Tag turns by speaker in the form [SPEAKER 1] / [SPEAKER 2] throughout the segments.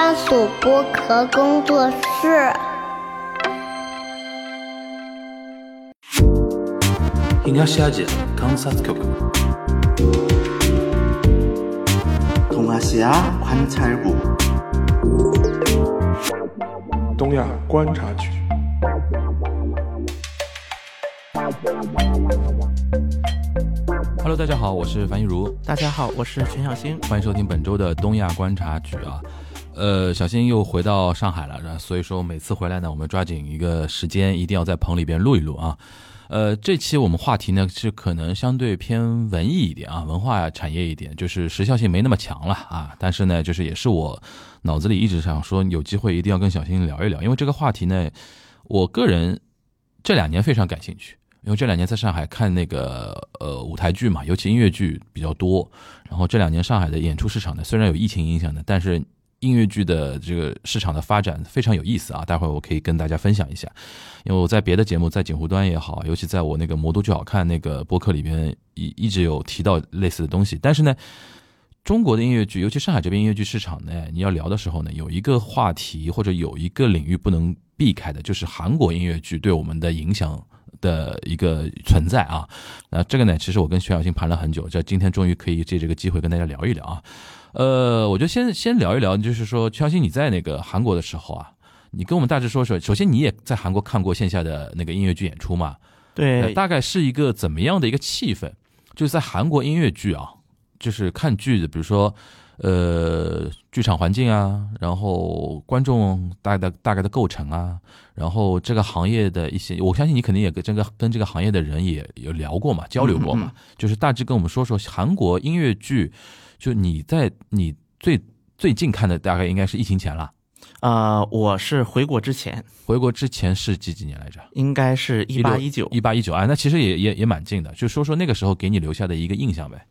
[SPEAKER 1] 番薯剥壳工作室。
[SPEAKER 2] 东亚西亚观察局。
[SPEAKER 3] 东亚西亚观察局。
[SPEAKER 4] 东亚观察局。
[SPEAKER 5] Hello，大家好，我是樊一茹。
[SPEAKER 6] 大家好，我是陈小新。
[SPEAKER 5] 欢迎收听本周的东亚观察局啊。呃，小新又回到上海了，所以说每次回来呢，我们抓紧一个时间，一定要在棚里边录一录啊。呃，这期我们话题呢是可能相对偏文艺一点啊，文化产业一点，就是时效性没那么强了啊。但是呢，就是也是我脑子里一直想说，有机会一定要跟小新聊一聊，因为这个话题呢，我个人这两年非常感兴趣。因为这两年在上海看那个呃舞台剧嘛，尤其音乐剧比较多。然后这两年上海的演出市场呢，虽然有疫情影响的，但是音乐剧的这个市场的发展非常有意思啊。待会儿我可以跟大家分享一下，因为我在别的节目，在锦湖端也好，尤其在我那个魔都剧好看那个播客里边，一一直有提到类似的东西。但是呢，中国的音乐剧，尤其上海这边音乐剧市场呢，你要聊的时候呢，有一个话题或者有一个领域不能避开的，就是韩国音乐剧对我们的影响。的一个存在啊，那这个呢，其实我跟徐小新盘了很久，这今天终于可以借这个机会跟大家聊一聊啊。呃，我就先先聊一聊，就是说，徐小新你在那个韩国的时候啊，你跟我们大致说说，首先你也在韩国看过线下的那个音乐剧演出嘛？
[SPEAKER 6] 对，
[SPEAKER 5] 大概是一个怎么样的一个气氛？就是在韩国音乐剧啊，就是看剧的，比如说。呃，剧场环境啊，然后观众大概的大概的构成啊，然后这个行业的一些，我相信你肯定也跟这个跟这个行业的人也有聊过嘛，交流过嘛，就是大致跟我们说说韩国音乐剧，就你在你最最近看的大概应该是疫情前了。
[SPEAKER 6] 呃，我是回国之前，
[SPEAKER 5] 回国之前是几几年来着？
[SPEAKER 6] 应该是一八一九，
[SPEAKER 5] 一八一九啊，那其实也也也蛮近的，就说说那个时候给你留下的一个印象呗。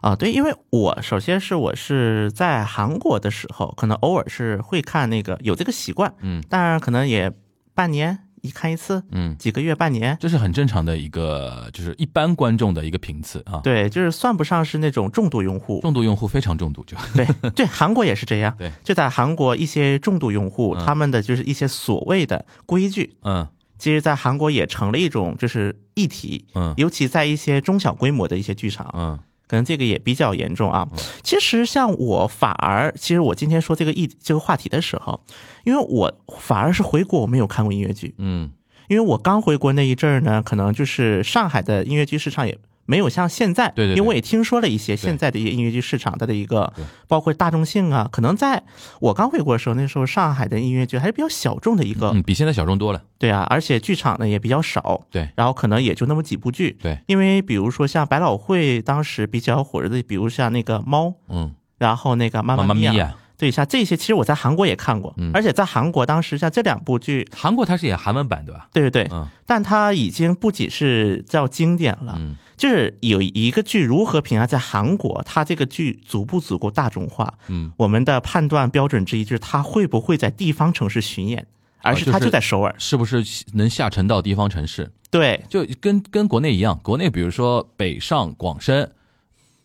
[SPEAKER 6] 啊，对，因为我首先是我是在韩国的时候，可能偶尔是会看那个有这个习惯，
[SPEAKER 5] 嗯，
[SPEAKER 6] 当然可能也半年一看一次，
[SPEAKER 5] 嗯，
[SPEAKER 6] 几个月半年，
[SPEAKER 5] 这是很正常的一个，就是一般观众的一个频次啊。
[SPEAKER 6] 对，就是算不上是那种重度用户，
[SPEAKER 5] 重度用户非常重度就。
[SPEAKER 6] 对对，韩国也是这样，
[SPEAKER 5] 对，
[SPEAKER 6] 就在韩国一些重度用户，他们的就是一些所谓的规矩，
[SPEAKER 5] 嗯，
[SPEAKER 6] 其实，在韩国也成了一种就是议题，
[SPEAKER 5] 嗯，
[SPEAKER 6] 尤其在一些中小规模的一些剧场，
[SPEAKER 5] 嗯。
[SPEAKER 6] 可能这个也比较严重啊。其实像我反而，其实我今天说这个议这个话题的时候，因为我反而是回国我没有看过音乐剧，
[SPEAKER 5] 嗯，
[SPEAKER 6] 因为我刚回国那一阵儿呢，可能就是上海的音乐剧市场也。没有像现在，
[SPEAKER 5] 对对，
[SPEAKER 6] 因为我也听说了一些现在的一些音乐剧市场它的一个，包括大众性啊，可能在我刚回国的时候，那时候上海的音乐剧还是比较小众的一个，
[SPEAKER 5] 嗯，比现在小众多了。
[SPEAKER 6] 对啊，而且剧场呢也比较少，
[SPEAKER 5] 对，
[SPEAKER 6] 然后可能也就那么几部剧，
[SPEAKER 5] 对，
[SPEAKER 6] 因为比如说像百老汇当时比较火热的，比如像那个猫，
[SPEAKER 5] 嗯，
[SPEAKER 6] 然后那个妈
[SPEAKER 5] 妈
[SPEAKER 6] 咪呀。对，像这些其实我在韩国也看过，而且在韩国当时像这两部剧，
[SPEAKER 5] 韩国它是演韩文版对吧？
[SPEAKER 6] 对对
[SPEAKER 5] 对，嗯，
[SPEAKER 6] 但它已经不仅是叫经典了，
[SPEAKER 5] 嗯，
[SPEAKER 6] 就是有一个剧如何评价在韩国，它这个剧足不足够大众化？
[SPEAKER 5] 嗯，
[SPEAKER 6] 我们的判断标准之一就是它会不会在地方城市巡演，而是它就在首尔，
[SPEAKER 5] 是不是能下沉到地方城市？
[SPEAKER 6] 对，
[SPEAKER 5] 就跟跟国内一样，国内比如说北上广深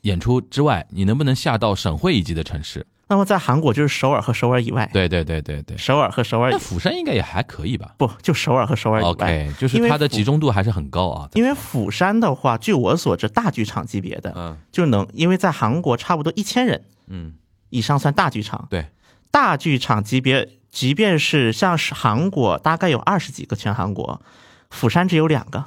[SPEAKER 5] 演出之外，你能不能下到省会一级的城市？
[SPEAKER 6] 那么在韩国就是首尔和首尔以外，
[SPEAKER 5] 对对对对对，
[SPEAKER 6] 首尔和首尔，
[SPEAKER 5] 那釜山应该也还可以吧？
[SPEAKER 6] 不，就首尔和首尔以外
[SPEAKER 5] ，OK，就是它的集中度还是很高啊。
[SPEAKER 6] 因为釜山的话，据我所知，大剧场级别的，
[SPEAKER 5] 嗯，
[SPEAKER 6] 就能，因为在韩国差不多一千人，
[SPEAKER 5] 嗯，
[SPEAKER 6] 以上算大剧场。
[SPEAKER 5] 对，
[SPEAKER 6] 大剧场级别，即便是像是韩国，大概有二十几个全韩国，釜山只有两个，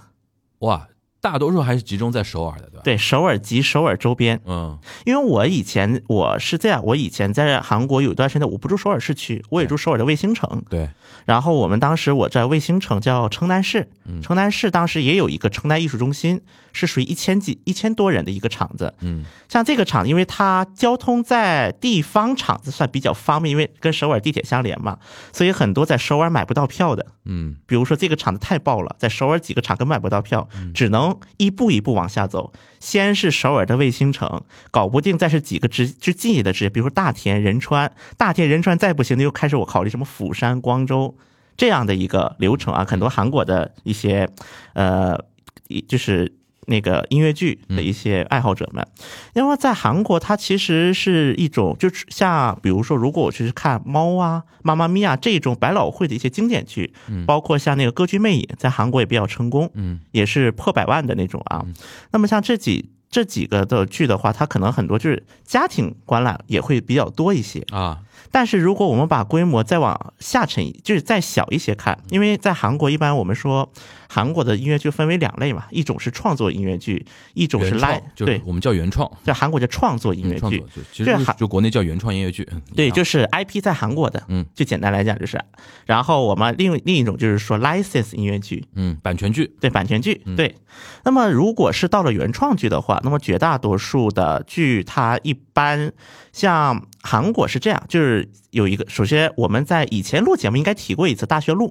[SPEAKER 5] 哇。大多数还是集中在首尔的，对吧？
[SPEAKER 6] 对，首尔及首尔周边。
[SPEAKER 5] 嗯，
[SPEAKER 6] 因为我以前我是这样，我以前在韩国有一段时间，我不住首尔市区，我也住首尔的卫星城。
[SPEAKER 5] 对。
[SPEAKER 6] 然后我们当时我在卫星城叫城南市，城南市当时也有一个城南艺术中心，是属于一千几一千多人的一个厂子。
[SPEAKER 5] 嗯。
[SPEAKER 6] 像这个场，因为它交通在地方厂子算比较方便，因为跟首尔地铁相连嘛，所以很多在首尔买不到票的。
[SPEAKER 5] 嗯。
[SPEAKER 6] 比如说这个厂子太爆了，在首尔几个厂根本买不到票，只能。一步一步往下走，先是首尔的卫星城，搞不定，再是几个直就近一的职业，比如说大田、仁川，大田、仁川再不行，那又开始我考虑什么釜山、光州这样的一个流程啊。很多韩国的一些，呃，就是那个音乐剧的一些爱好者们，因为在韩国，它其实是一种，就是像比如说，如果我去看《猫》啊、《妈妈咪呀》这种百老汇的一些经典剧，包括像那个《歌剧魅影》，在韩国也比较成功，
[SPEAKER 5] 嗯，
[SPEAKER 6] 也是破百万的那种啊。那么像这几这几个的剧的话，它可能很多就是家庭观览也会比较多一些。
[SPEAKER 5] 啊，
[SPEAKER 6] 但是如果我们把规模再往下沉，就是再小一些看，因为在韩国一般我们说韩国的音乐剧分为两类嘛，一种是创作音乐剧，一种是
[SPEAKER 5] 原
[SPEAKER 6] live，对，
[SPEAKER 5] 我们叫原创，
[SPEAKER 6] 在韩国叫创作音乐剧。
[SPEAKER 5] 就其实就国内叫原创音乐剧，嗯
[SPEAKER 6] 对，就是 IP 在韩国的，
[SPEAKER 5] 嗯，
[SPEAKER 6] 就简单来讲就是，然后我们另另一种就是说 license 音乐剧，
[SPEAKER 5] 嗯版权剧，
[SPEAKER 6] 对版权剧，
[SPEAKER 5] 嗯。
[SPEAKER 6] 对。那么如果是到了原创剧的话，那么绝大多数的剧它一般像韩国是这样，就是有一个，首先我们在以前录节目应该提过一次《大学录》，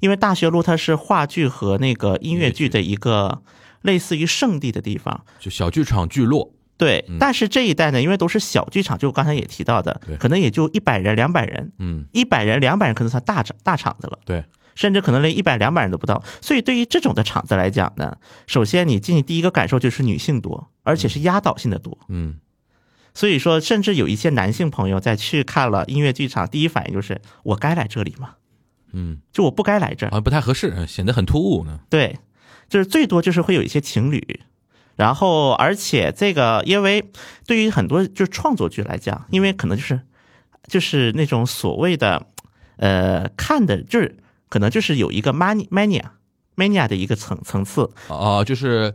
[SPEAKER 6] 因为《大学录》它是话剧和那个音乐剧的一个类似于圣地的地方。
[SPEAKER 5] 就小剧场聚落，
[SPEAKER 6] 对，但是这一代呢，因为都是小剧场，就我刚才也提到的，可能也就一百人、两百人，
[SPEAKER 5] 嗯，
[SPEAKER 6] 一百人、两百人可能算大场大场子了。
[SPEAKER 5] 对，
[SPEAKER 6] 甚至可能连一百两百人都不到。所以对于这种的场子来讲呢，首先你进去第一个感受就是女性多，而且是压倒性的多。
[SPEAKER 5] 嗯
[SPEAKER 6] 所以说，甚至有一些男性朋友在去看了音乐剧场，第一反应就是我该来这里吗？
[SPEAKER 5] 嗯，
[SPEAKER 6] 就我不该来这儿
[SPEAKER 5] 好。像不太合适，显得很突兀呢，
[SPEAKER 6] 对，就是最多就是会有一些情侣。然后，而且这个，因为对于很多就是创作剧来讲，因为可能就是就是那种所谓的呃看的，就是可能就是有一个 mania mania mania 的一个层层次，
[SPEAKER 5] 哦、哦就是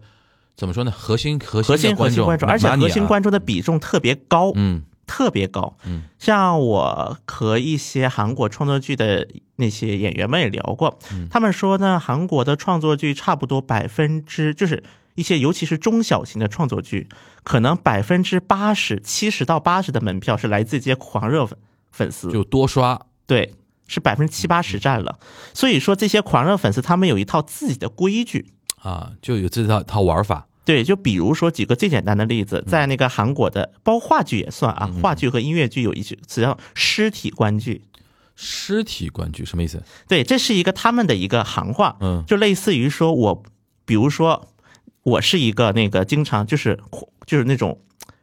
[SPEAKER 5] 怎么说呢？核心核
[SPEAKER 6] 核心
[SPEAKER 5] 观众，
[SPEAKER 6] 核心观众，而且核心观众的比重特别高，
[SPEAKER 5] 嗯。
[SPEAKER 6] 特别高。
[SPEAKER 5] 嗯，
[SPEAKER 6] 像我和一些韩国创作剧的那些演员们也聊过，
[SPEAKER 5] 嗯。
[SPEAKER 6] 他们说呢，韩国的创作剧差不多百分之就是一些尤其是中小型的创作剧，可能百分之八十、七十到八十的门票是来自一些狂热粉粉丝，
[SPEAKER 5] 就多刷，
[SPEAKER 6] 对。是百分之七八十占了，所以说这些狂热粉丝他们有一套自己的规矩，
[SPEAKER 5] 啊，就有这套套玩法，
[SPEAKER 6] 对，就比如说几个最简单的例子，在那个韩国的，包括话剧也算啊，话剧和音乐剧有一句词叫尸体观剧，
[SPEAKER 5] 尸体观剧什么意思？
[SPEAKER 6] 对，这是一个他们的一个行话，
[SPEAKER 5] 嗯。
[SPEAKER 6] 就类似于说我，比如说我是一个那个经常就是就是那种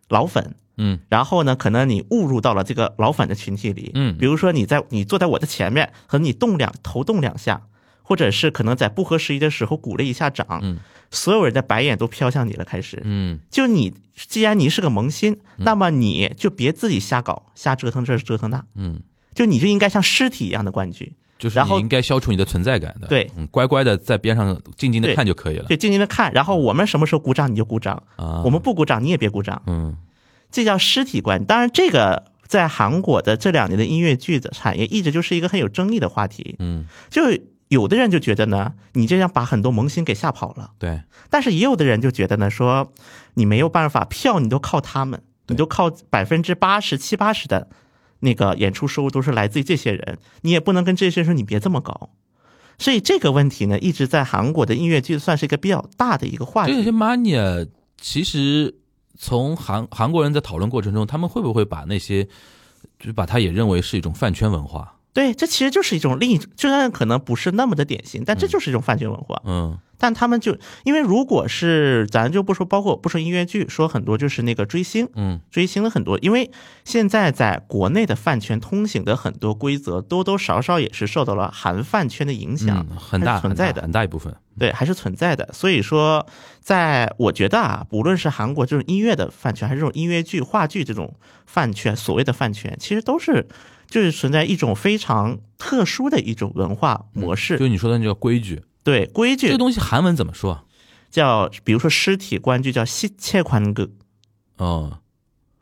[SPEAKER 6] 老粉，
[SPEAKER 5] 嗯。
[SPEAKER 6] 然后呢，可能你误入到了这个老粉的群体里，
[SPEAKER 5] 嗯。
[SPEAKER 6] 比如说你在你坐在我的前面，和你动两头动两下，或者是可能在不合时宜的时候鼓了一下掌，
[SPEAKER 5] 嗯。
[SPEAKER 6] 所有人的白眼都飘向你了，开始，
[SPEAKER 5] 嗯。
[SPEAKER 6] 就你既然你是个萌新，那么你就别自己瞎搞、瞎折腾这折腾那，
[SPEAKER 5] 嗯，
[SPEAKER 6] 就你就应该像尸体一样的冠军，
[SPEAKER 5] 就是
[SPEAKER 6] 然后
[SPEAKER 5] 你应该消除你的存在感的，
[SPEAKER 6] 对。
[SPEAKER 5] 嗯，乖乖的在边上静静的看就可以了。
[SPEAKER 6] 对，静静的看，然后我们什么时候鼓掌你就鼓掌，
[SPEAKER 5] 啊，
[SPEAKER 6] 我们不鼓掌你也别鼓掌，
[SPEAKER 5] 嗯。
[SPEAKER 6] 这叫尸体观。当然，这个在韩国的这两年的音乐剧的产业一直就是一个很有争议的话题。
[SPEAKER 5] 嗯，
[SPEAKER 6] 就有的人就觉得呢，你这样把很多萌新给吓跑了，
[SPEAKER 5] 对，
[SPEAKER 6] 但是也有的人就觉得呢，说你没有办法，票你都靠他们，你都靠百分之八十七八十的那个演出收入都是来自于这些人，你也不能跟这些人说你别这么搞。所以这个问题呢，一直在韩国的音乐剧算是一个比较大的一个话题。
[SPEAKER 5] 这些 mania 其实从韩韩国人在讨论过程中，他们会不会把那些就是把它也认为是一种饭圈文化？
[SPEAKER 6] 对，这其实就是一种另一种，虽然可能不是那么的典型，但这就是一种饭圈文化。
[SPEAKER 5] 嗯
[SPEAKER 6] 但他们就因为如果是咱就不说，包括不说音乐剧，说很多就是那个追星，
[SPEAKER 5] 嗯
[SPEAKER 6] 追星的很多，因为现在在国内的饭圈通行的很多规则，多多少少也是受到了韩饭圈的影响，
[SPEAKER 5] 嗯，很大
[SPEAKER 6] 存在的
[SPEAKER 5] 很大很大一部分。
[SPEAKER 6] 对，还是存在的。所以说，在我觉得啊，无论是韩国这种音乐的饭圈，还是这种音乐剧、话剧这种饭圈，所谓的饭圈，其实都是就是存在一种非常特殊的一种文化模式，
[SPEAKER 5] 就你说的那叫规矩。
[SPEAKER 6] 对规矩，
[SPEAKER 5] 这东西韩文怎么说？
[SPEAKER 6] 叫比如说尸体关就叫西切宽格。
[SPEAKER 5] 哦，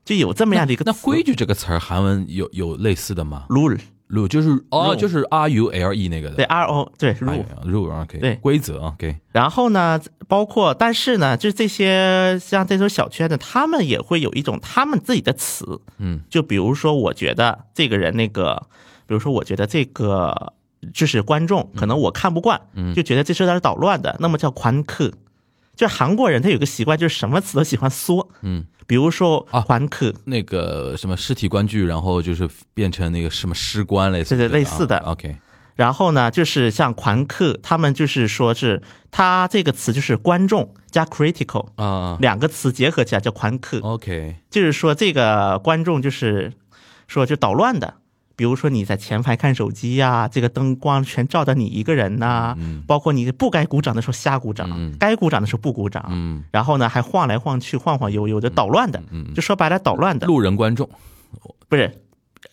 [SPEAKER 6] 就有这么样的一个。
[SPEAKER 5] 那规矩这个词儿韩文有有类似的吗？
[SPEAKER 6] ル。
[SPEAKER 5] ？rule 就是哦就是 R U L E 那个的，
[SPEAKER 6] 对 R O 对
[SPEAKER 5] 哎
[SPEAKER 6] rule。
[SPEAKER 5] rule OK，
[SPEAKER 6] 对
[SPEAKER 5] 规则 OK，
[SPEAKER 6] 然后呢，包括但是呢，就这些像这种小圈子，他们也会有一种他们自己的词，
[SPEAKER 5] 嗯
[SPEAKER 6] 就比如说，我觉得这个人那个，比如说，我觉得这个就是观众，可能我看不惯，
[SPEAKER 5] 嗯
[SPEAKER 6] 就觉得这是有点捣乱的，那么叫宽克。就韩国人他有个习惯，就是什么词都喜欢缩，
[SPEAKER 5] 嗯，
[SPEAKER 6] 比如说
[SPEAKER 5] 啊。
[SPEAKER 6] 环克，
[SPEAKER 5] 那个什么尸体观剧，然后就是变成那个什么尸官类似的。
[SPEAKER 6] 对对类似的。
[SPEAKER 5] 啊 OK，
[SPEAKER 6] 然后呢，就是像狂客，他们就是说是他这个词就是观众加 critical
[SPEAKER 5] 啊
[SPEAKER 6] 两个词结合起来叫狂客
[SPEAKER 5] ，，OK，
[SPEAKER 6] 就是说这个观众就是说就捣乱的。比如说你在前排看手机呀、这个灯光全照到你一个人呐、包括你不该鼓掌的时候瞎鼓掌，
[SPEAKER 5] 嗯。
[SPEAKER 6] 该鼓掌的时候不鼓掌，
[SPEAKER 5] 嗯，
[SPEAKER 6] 然后呢还晃来晃去、晃晃悠悠的捣乱的，就说白了捣乱的，
[SPEAKER 5] 路人观众。
[SPEAKER 6] 不是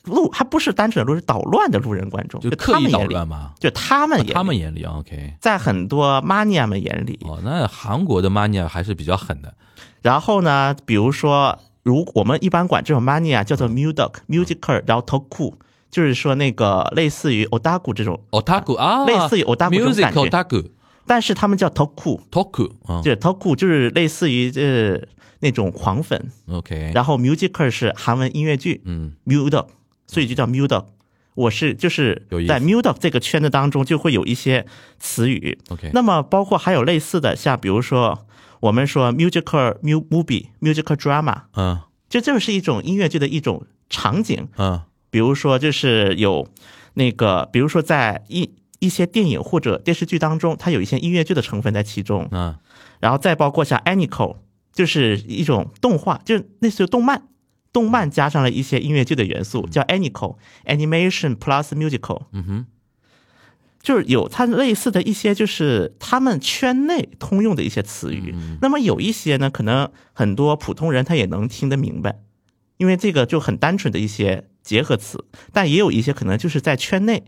[SPEAKER 6] 路，还不是单纯的路，是捣乱的路人观众，
[SPEAKER 5] 就刻意捣乱吗，
[SPEAKER 6] 就他们
[SPEAKER 5] 他们眼里啊，OK，
[SPEAKER 6] 在很多 mania 们眼里，
[SPEAKER 5] 哦，那韩国的 mania 还是比较狠的，
[SPEAKER 6] 然后呢，比如说，如我们一般管这种 mania 叫做 music musical，然后 toku，就是说那个类似于 otaku 这种
[SPEAKER 5] ，otaku 啊，
[SPEAKER 6] 类似于 otaku 这种
[SPEAKER 5] music
[SPEAKER 6] 感觉。
[SPEAKER 5] otaku
[SPEAKER 6] 但是他们叫
[SPEAKER 5] toku，toku 啊。
[SPEAKER 6] 就是 toku 就是类似于这那种狂粉
[SPEAKER 5] ，，OK，
[SPEAKER 6] 然后 musical 是韩文音乐剧
[SPEAKER 5] 嗯。
[SPEAKER 6] Music，所以就叫 music。我是就是在 music 这个圈子当中就会有一些词语
[SPEAKER 5] ，OK，
[SPEAKER 6] 那么包括还有类似的，像比如说我们说 musical mu movie musical drama，
[SPEAKER 5] 嗯。
[SPEAKER 6] 这就是一种音乐剧的一种场景。
[SPEAKER 5] 嗯
[SPEAKER 6] 比如说，就是有那个，比如说在一一些电影或者电视剧当中，它有一些音乐剧的成分在其中。
[SPEAKER 5] 嗯
[SPEAKER 6] 然后再包括像 Anical，就是一种动画，就是类似于动漫，动漫加上了一些音乐剧的元素，叫 Anical，Animation Plus Musical。
[SPEAKER 5] 嗯哼，
[SPEAKER 6] 就是有它类似的一些，就是他们圈内通用的一些词语。那么有一些呢，可能很多普通人他也能听得明白，因为这个就很单纯的一些结合词。但也有一些可能就是在圈内，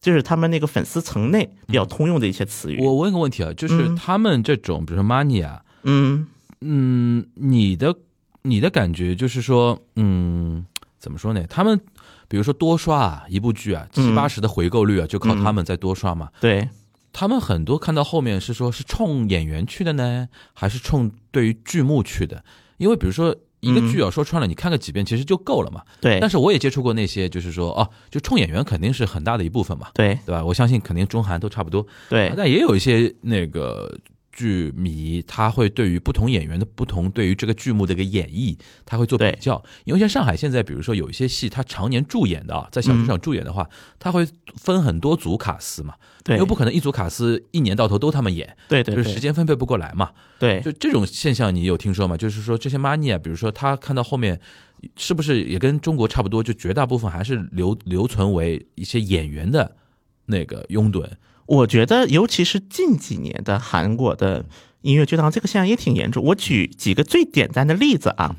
[SPEAKER 6] 就是他们那个粉丝层内比较通用的一些词语。
[SPEAKER 5] 我问个问题啊，就是
[SPEAKER 6] 嗯
[SPEAKER 5] 他们这种，比如说 mania，
[SPEAKER 6] 嗯
[SPEAKER 5] 嗯，你的你的感觉就是说，嗯，怎么说呢？他们比如说多刷啊，一部剧啊，七
[SPEAKER 6] 嗯
[SPEAKER 5] 八十的回购率啊，就靠他们在多刷嘛。
[SPEAKER 6] 对，
[SPEAKER 5] 他们很多看到后面是说是冲演员去的呢，还是冲对于剧目去的？因为比如说一个剧啊，说穿了，你看个几遍其实就够了嘛。
[SPEAKER 6] 嗯对，
[SPEAKER 5] 但是我也接触过那些，就是说哦，就冲演员肯定是很大的一部分嘛，
[SPEAKER 6] 对
[SPEAKER 5] 对吧？我相信肯定中韩都差不多。
[SPEAKER 6] 对
[SPEAKER 5] 但也有一些那个剧迷，他会对于不同演员的不同，对于这个剧目的一个演绎，他会做比较。因为像上海现在，比如说有一些戏，他常年驻演的啊，在小剧场驻演的话，他会分很多组卡司嘛，
[SPEAKER 6] 对，
[SPEAKER 5] 又不可能一组卡司一年到头都他们演，
[SPEAKER 6] 对对对
[SPEAKER 5] 就是时间分配不过来嘛。
[SPEAKER 6] 对
[SPEAKER 5] 就这种现象，你有听说吗？就是说这些 money 啊比如说他看到后面，是不是也跟中国差不多？就绝大部分还是留留存为一些演员的那个拥趸。
[SPEAKER 6] 我觉得，尤其是近几年的韩国的音乐剧当中，这个现象也挺严重。我举几个最简单的例子啊。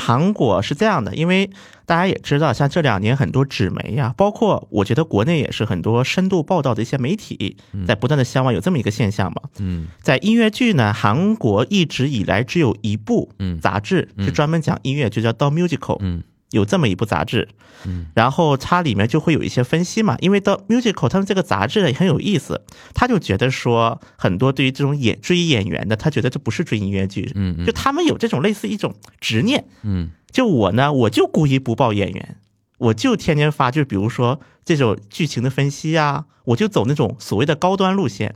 [SPEAKER 6] 韩国是这样的，因为大家也知道，像这两年很多纸媒呀、包括我觉得国内也是很多深度报道的一些媒体，在不断的向往有这么一个现象嘛。
[SPEAKER 5] 嗯
[SPEAKER 6] 在音乐剧呢，韩国一直以来只有一部
[SPEAKER 5] 嗯
[SPEAKER 6] 杂志是专门讲音乐，就叫《到 Musical》。
[SPEAKER 5] 嗯
[SPEAKER 6] 有这么一部杂志，嗯，然后它里面就会有一些分析嘛，因为到 musical 他们这个杂志呢也很有意思，他就觉得说很多对于这种演追演员的，他觉得这不是追音乐剧，
[SPEAKER 5] 嗯嗯。
[SPEAKER 6] 就他们有这种类似一种执念，
[SPEAKER 5] 嗯。
[SPEAKER 6] 就我呢，我就故意不报演员，我就天天发，就比如说这种剧情的分析啊，我就走那种所谓的高端路线，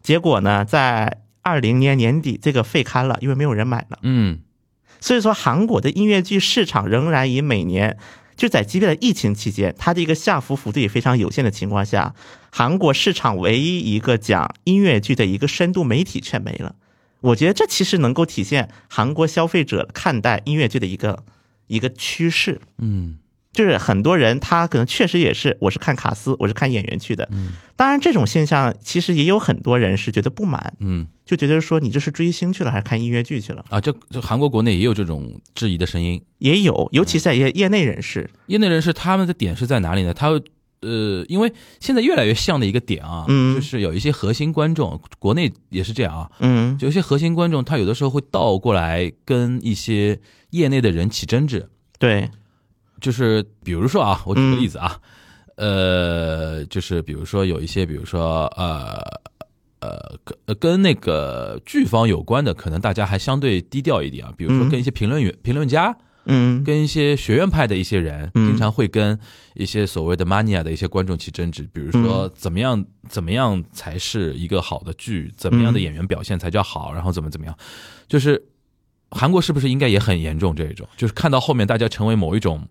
[SPEAKER 6] 结果呢，在二零年年底这个废刊了，因为没有人买了。
[SPEAKER 5] 嗯
[SPEAKER 6] 所以说，韩国的音乐剧市场仍然以每年就在即便在疫情期间，它的一个下浮幅度也非常有限的情况下，韩国市场唯一一个讲音乐剧的一个深度媒体却没了。我觉得这其实能够体现韩国消费者看待音乐剧的一个一个趋势。
[SPEAKER 5] 嗯
[SPEAKER 6] 就是很多人他可能确实也是，我是看卡斯，我是看演员去的。嗯当然这种现象其实也有很多人是觉得不满，
[SPEAKER 5] 嗯
[SPEAKER 6] 就觉得说你这是追星去了还是看音乐剧去了？
[SPEAKER 5] 啊，这这韩国国内也有这种质疑的声音。
[SPEAKER 6] 也有，尤其是在业业内人士。
[SPEAKER 5] 业内人士他们的点是在哪里呢？他呃，因为现在越来越像的一个点啊，
[SPEAKER 6] 嗯
[SPEAKER 5] 就是有一些核心观众，国内也是这样啊，
[SPEAKER 6] 嗯
[SPEAKER 5] 有一些核心观众他有的时候会倒过来跟一些业内的人起争执，
[SPEAKER 6] 对，
[SPEAKER 5] 就是比如说啊，我举个例子啊，呃，就是比如说有一些，比如说呃呃跟呃跟那个剧方有关的，可能大家还相对低调一点啊，比如说
[SPEAKER 6] 嗯。
[SPEAKER 5] 跟一些评论员、评论家。
[SPEAKER 6] 嗯。
[SPEAKER 5] 跟一些学院派的一些人，
[SPEAKER 6] 嗯。
[SPEAKER 5] 经常会跟一些所谓的 mania 的一些观众起争执，比如说怎么样怎么样才是一个好的剧，怎么样的演员表现才叫好，然后怎么怎么样，就是韩国是不是应该也很严重这一种？就是看到后面大家成为某一种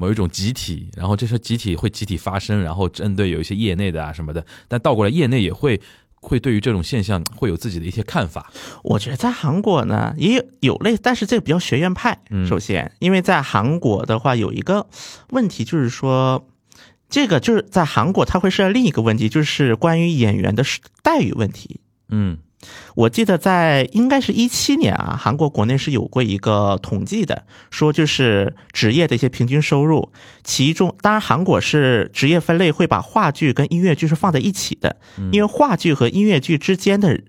[SPEAKER 5] 某一种集体，然后这些集体会集体发声，然后针对有一些业内的啊什么的，但倒过来业内也会会对于这种现象会有自己的一些看法。
[SPEAKER 6] 我觉得在韩国呢也有有类，但是这个比较学院派。
[SPEAKER 5] 嗯
[SPEAKER 6] 首先，因为在韩国的话有一个问题，就是说，这个就是在韩国它会涉及另一个问题，就是关于演员的待遇问题。
[SPEAKER 5] 嗯
[SPEAKER 6] 我记得在应该是一七年啊，韩国国内是有过一个统计的，说就是职业的一些平均收入，其中当然韩国是职业分类会把话剧跟音乐剧是放在一起的，因为话剧和音乐剧之间的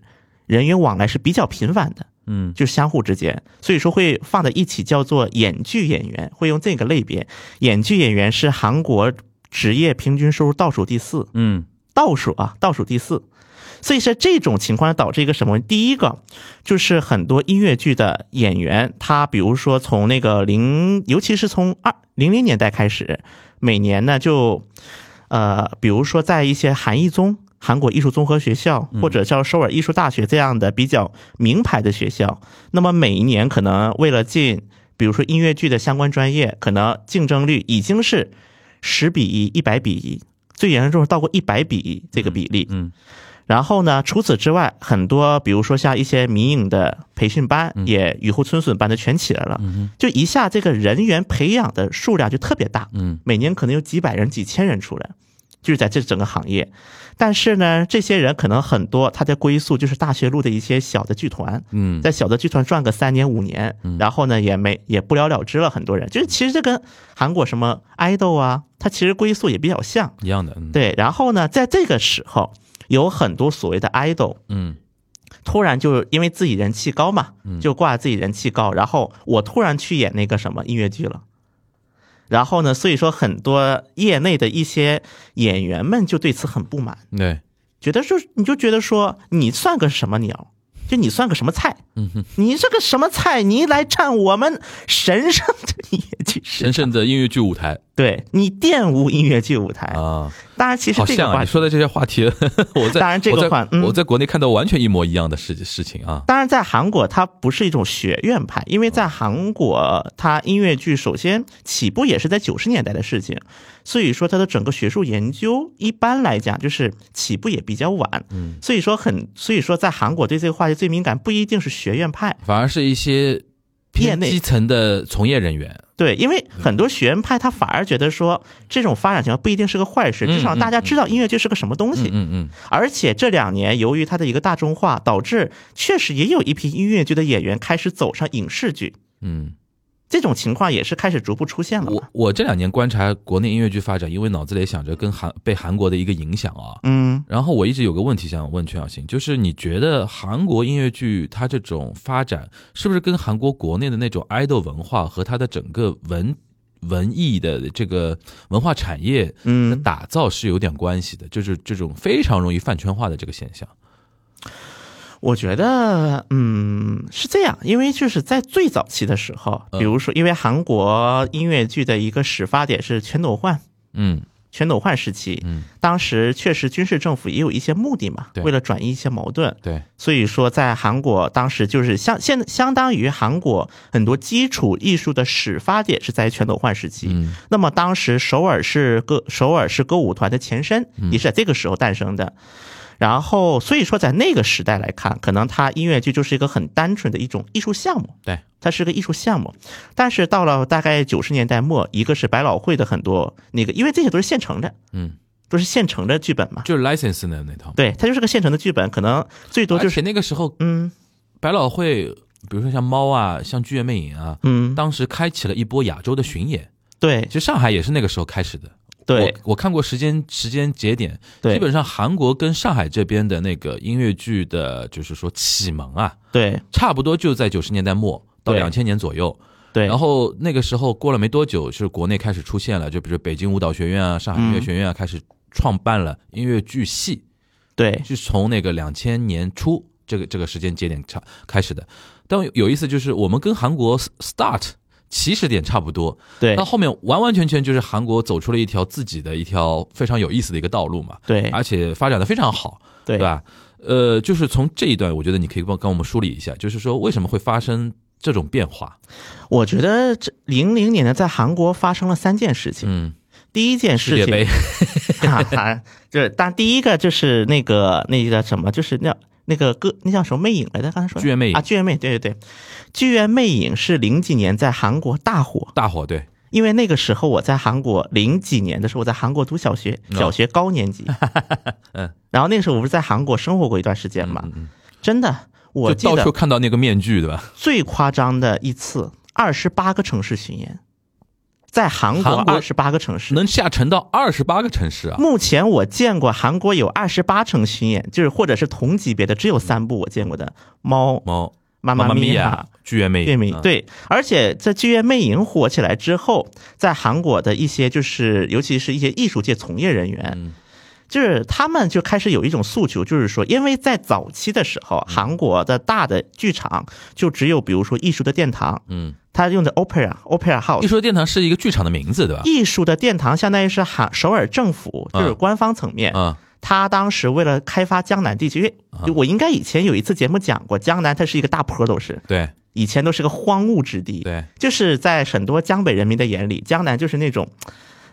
[SPEAKER 6] 人员往来是比较频繁的。
[SPEAKER 5] 嗯
[SPEAKER 6] 就是相互之间，所以说会放在一起叫做演剧演员，会用这个类别。演剧演员是韩国职业平均收入倒数第四，
[SPEAKER 5] 嗯
[SPEAKER 6] 倒数啊，倒数第四。所以是这种情况导致一个什么问？第一个就是很多音乐剧的演员，他比如说从那个零，尤其是从二零零年代开始，每年呢就，呃，比如说在一些韩艺综、韩国艺术综合学校或者叫首尔艺术大学这样的比较名牌的学校，那么每一年可能为了进，比如说音乐剧的相关专业，可能竞争率已经是十比一、一百比一，最严重是到过一百比一这个比例。
[SPEAKER 5] 嗯
[SPEAKER 6] 然后呢，除此之外，很多比如说像一些民营的培训班，也雨后春笋般的全起来了，就一下这个人员培养的数量就特别大，
[SPEAKER 5] 嗯
[SPEAKER 6] 每年可能有几百人、几千人出来，就是在这整个行业。但是呢，这些人可能很多他的归宿就是大学路的一些小的剧团，
[SPEAKER 5] 嗯
[SPEAKER 6] 在小的剧团转个三年五年，然后呢也没也不了了之了。很多人就是其实这跟韩国什么 idol 啊，他其实归宿也比较像。
[SPEAKER 5] 一样的。嗯
[SPEAKER 6] 对，然后呢，在这个时候，有很多所谓的 idol，
[SPEAKER 5] 嗯。
[SPEAKER 6] 突然就因为自己人气高嘛，就挂自己人气高，然后我突然去演那个什么音乐剧了。然后呢，所以说很多业内的一些演员们就对此很不满，
[SPEAKER 5] 对。
[SPEAKER 6] 觉得说你就觉得说你算个什么鸟，就你算个什么菜，你这个什么菜，你来占我们神圣的音乐剧
[SPEAKER 5] 神，圣的音乐剧舞台
[SPEAKER 6] 对你玷污音乐剧舞台。
[SPEAKER 5] 啊，
[SPEAKER 6] 当然，其实
[SPEAKER 5] 好像啊！
[SPEAKER 6] 这个
[SPEAKER 5] 你说的这些话题，我在
[SPEAKER 6] 当然这个话嗯
[SPEAKER 5] 我在国内看到完全一模一样的事事情啊。
[SPEAKER 6] 当然，在韩国它不是一种学院派，因为在韩国，它音乐剧首先起步也是在九十年代的事情，所以说它的整个学术研究一般来讲就是起步也比较晚，嗯，所以说很，所以说在韩国对这个话题最敏感，不一定是学院派，
[SPEAKER 5] 反而是一些
[SPEAKER 6] 业内。
[SPEAKER 5] 偏基层的从业人员。
[SPEAKER 6] 对，因为很多学院派他反而觉得说这种发展情况不一定是个坏事，
[SPEAKER 5] 嗯
[SPEAKER 6] 至少大家知道音乐剧是个什么东西，
[SPEAKER 5] 嗯嗯
[SPEAKER 6] 而且这两年，由于它的一个大众化，导致确实也有一批音乐剧的演员开始走上影视剧，
[SPEAKER 5] 嗯
[SPEAKER 6] 这种情况也是开始逐步出现了
[SPEAKER 5] 嗯，我。我这两年观察国内音乐剧发展，因为脑子里想着跟韩被韩国的一个影响啊，
[SPEAKER 6] 嗯，
[SPEAKER 5] 然后我一直有个问题想问全小新，就是你觉得韩国音乐剧它这种发展是不是跟韩国国内的那种 idol 文化和它的整个文文艺的这个文化产业
[SPEAKER 6] 嗯
[SPEAKER 5] 打造是有点关系的？就是这种非常容易饭圈化的这个现象。
[SPEAKER 6] 我觉得，嗯，是这样，因为就是在最早期的时候，
[SPEAKER 5] 嗯。
[SPEAKER 6] 比如说，因为韩国音乐剧的一个始发点是全斗焕，
[SPEAKER 5] 嗯。
[SPEAKER 6] 全斗焕时期，
[SPEAKER 5] 嗯，
[SPEAKER 6] 当时确实军事政府也有一些目的嘛，
[SPEAKER 5] 对。
[SPEAKER 6] 为了转移一些矛盾，
[SPEAKER 5] 对，
[SPEAKER 6] 所以说，在韩国当时就是相现相当于韩国很多基础艺术的始发点是在全斗焕时期。
[SPEAKER 5] 嗯。
[SPEAKER 6] 那么当时首尔市歌首尔市歌舞团的前身也是在这个时候诞生的。然后，所以说在那个时代来看，可能它音乐剧就是一个很单纯的一种艺术项目，
[SPEAKER 5] 对，
[SPEAKER 6] 它是个艺术项目。但是到了大概九十年代末，一个是百老汇的很多那个，因为这些都是现成的，
[SPEAKER 5] 嗯，
[SPEAKER 6] 都是现成的剧本嘛。
[SPEAKER 5] 就是 license 的那套。
[SPEAKER 6] 对，它就是个现成的剧本，可能最多就是
[SPEAKER 5] 而且那个时候
[SPEAKER 6] 嗯
[SPEAKER 5] 百老汇，比如说像猫啊，像剧院魅影啊，
[SPEAKER 6] 嗯，
[SPEAKER 5] 当时开启了一波亚洲的巡演。
[SPEAKER 6] 对
[SPEAKER 5] 其实上海也是那个时候开始的。
[SPEAKER 6] 对。
[SPEAKER 5] 我我看过时间时间节点，
[SPEAKER 6] 对。
[SPEAKER 5] 基本上韩国跟上海这边的那个音乐剧的，就是说启蒙啊，
[SPEAKER 6] 对。
[SPEAKER 5] 差不多就在九十年代末到
[SPEAKER 6] 对。
[SPEAKER 5] 两千年左右。
[SPEAKER 6] 对，
[SPEAKER 5] 然后那个时候过了没多久，是国内开始出现了，就比如北京舞蹈学院啊、上海音乐学院啊，开始创办了音乐剧系，
[SPEAKER 6] 对。
[SPEAKER 5] 是从那个两千年初这个这个时间节点差开始的。但有意思就是，我们跟韩国 start 起始点差不多，
[SPEAKER 6] 对。
[SPEAKER 5] 到后面完完全全就是韩国走出了一条自己的一条非常有意思的一个道路嘛，
[SPEAKER 6] 对。
[SPEAKER 5] 而且发展的非常好，
[SPEAKER 6] 对。
[SPEAKER 5] 对吧？呃，就是从这一段，我觉得你可以帮跟我们梳理一下，就是说为什么会发生这种变化？
[SPEAKER 6] 我觉得这零零年呢，在韩国发生了三件事情。
[SPEAKER 5] 嗯，
[SPEAKER 6] 第一件事情哈哈，就是但第一个就是那个那个什么，就是那那个歌，那叫什么魅影来着？刚才说的。
[SPEAKER 5] 剧院魅影。
[SPEAKER 6] 啊，剧院魅，对对对，剧院魅影是零几年在韩国大火，
[SPEAKER 5] 大火对，
[SPEAKER 6] 因为那个时候我在韩国零几年的时候，我在韩国读小学，
[SPEAKER 5] 哦。
[SPEAKER 6] 小学高年级，
[SPEAKER 5] 嗯，
[SPEAKER 6] 然后那个时候我不是在韩国生活过一段时间嘛，真的，我记
[SPEAKER 5] 就到处
[SPEAKER 6] 得
[SPEAKER 5] 看到那个面具，对吧？
[SPEAKER 6] 最夸张的一次，二十八个城市巡演，在韩国二十八个城市，
[SPEAKER 5] 能下沉到二十八个城市啊！
[SPEAKER 6] 目前我见过韩国有二十八城巡演，就是或者是同级别的，只有三部我见过的《猫》《
[SPEAKER 5] 猫。
[SPEAKER 6] 妈妈
[SPEAKER 5] 妈咪
[SPEAKER 6] 呀》，
[SPEAKER 5] 剧院魅影，嗯，
[SPEAKER 6] 对，而且在剧院魅影火起来之后，在韩国的一些就是，尤其是一些艺术界从业人员，
[SPEAKER 5] 嗯。
[SPEAKER 6] 就是他们就开始有一种诉求，就是说，因为在早期的时
[SPEAKER 5] 嗯。
[SPEAKER 6] 候，韩国的大的剧场就只有比如说艺术的殿堂，
[SPEAKER 5] 嗯，
[SPEAKER 6] 它用的 opera opera house
[SPEAKER 5] 艺。术殿堂是一个剧场的名字，对吧？
[SPEAKER 6] 艺术的殿堂相当于是韩首尔政府，就是
[SPEAKER 5] 嗯
[SPEAKER 6] 官方层面，
[SPEAKER 5] 嗯
[SPEAKER 6] 他当时为了开发江南地区，因为我应该以前有一次节目讲过，江南它是一个大坡，都是
[SPEAKER 5] 对
[SPEAKER 6] 以前都是个荒芜之地，
[SPEAKER 5] 对，
[SPEAKER 6] 就是在很多江北人民的眼里，江南就是那种。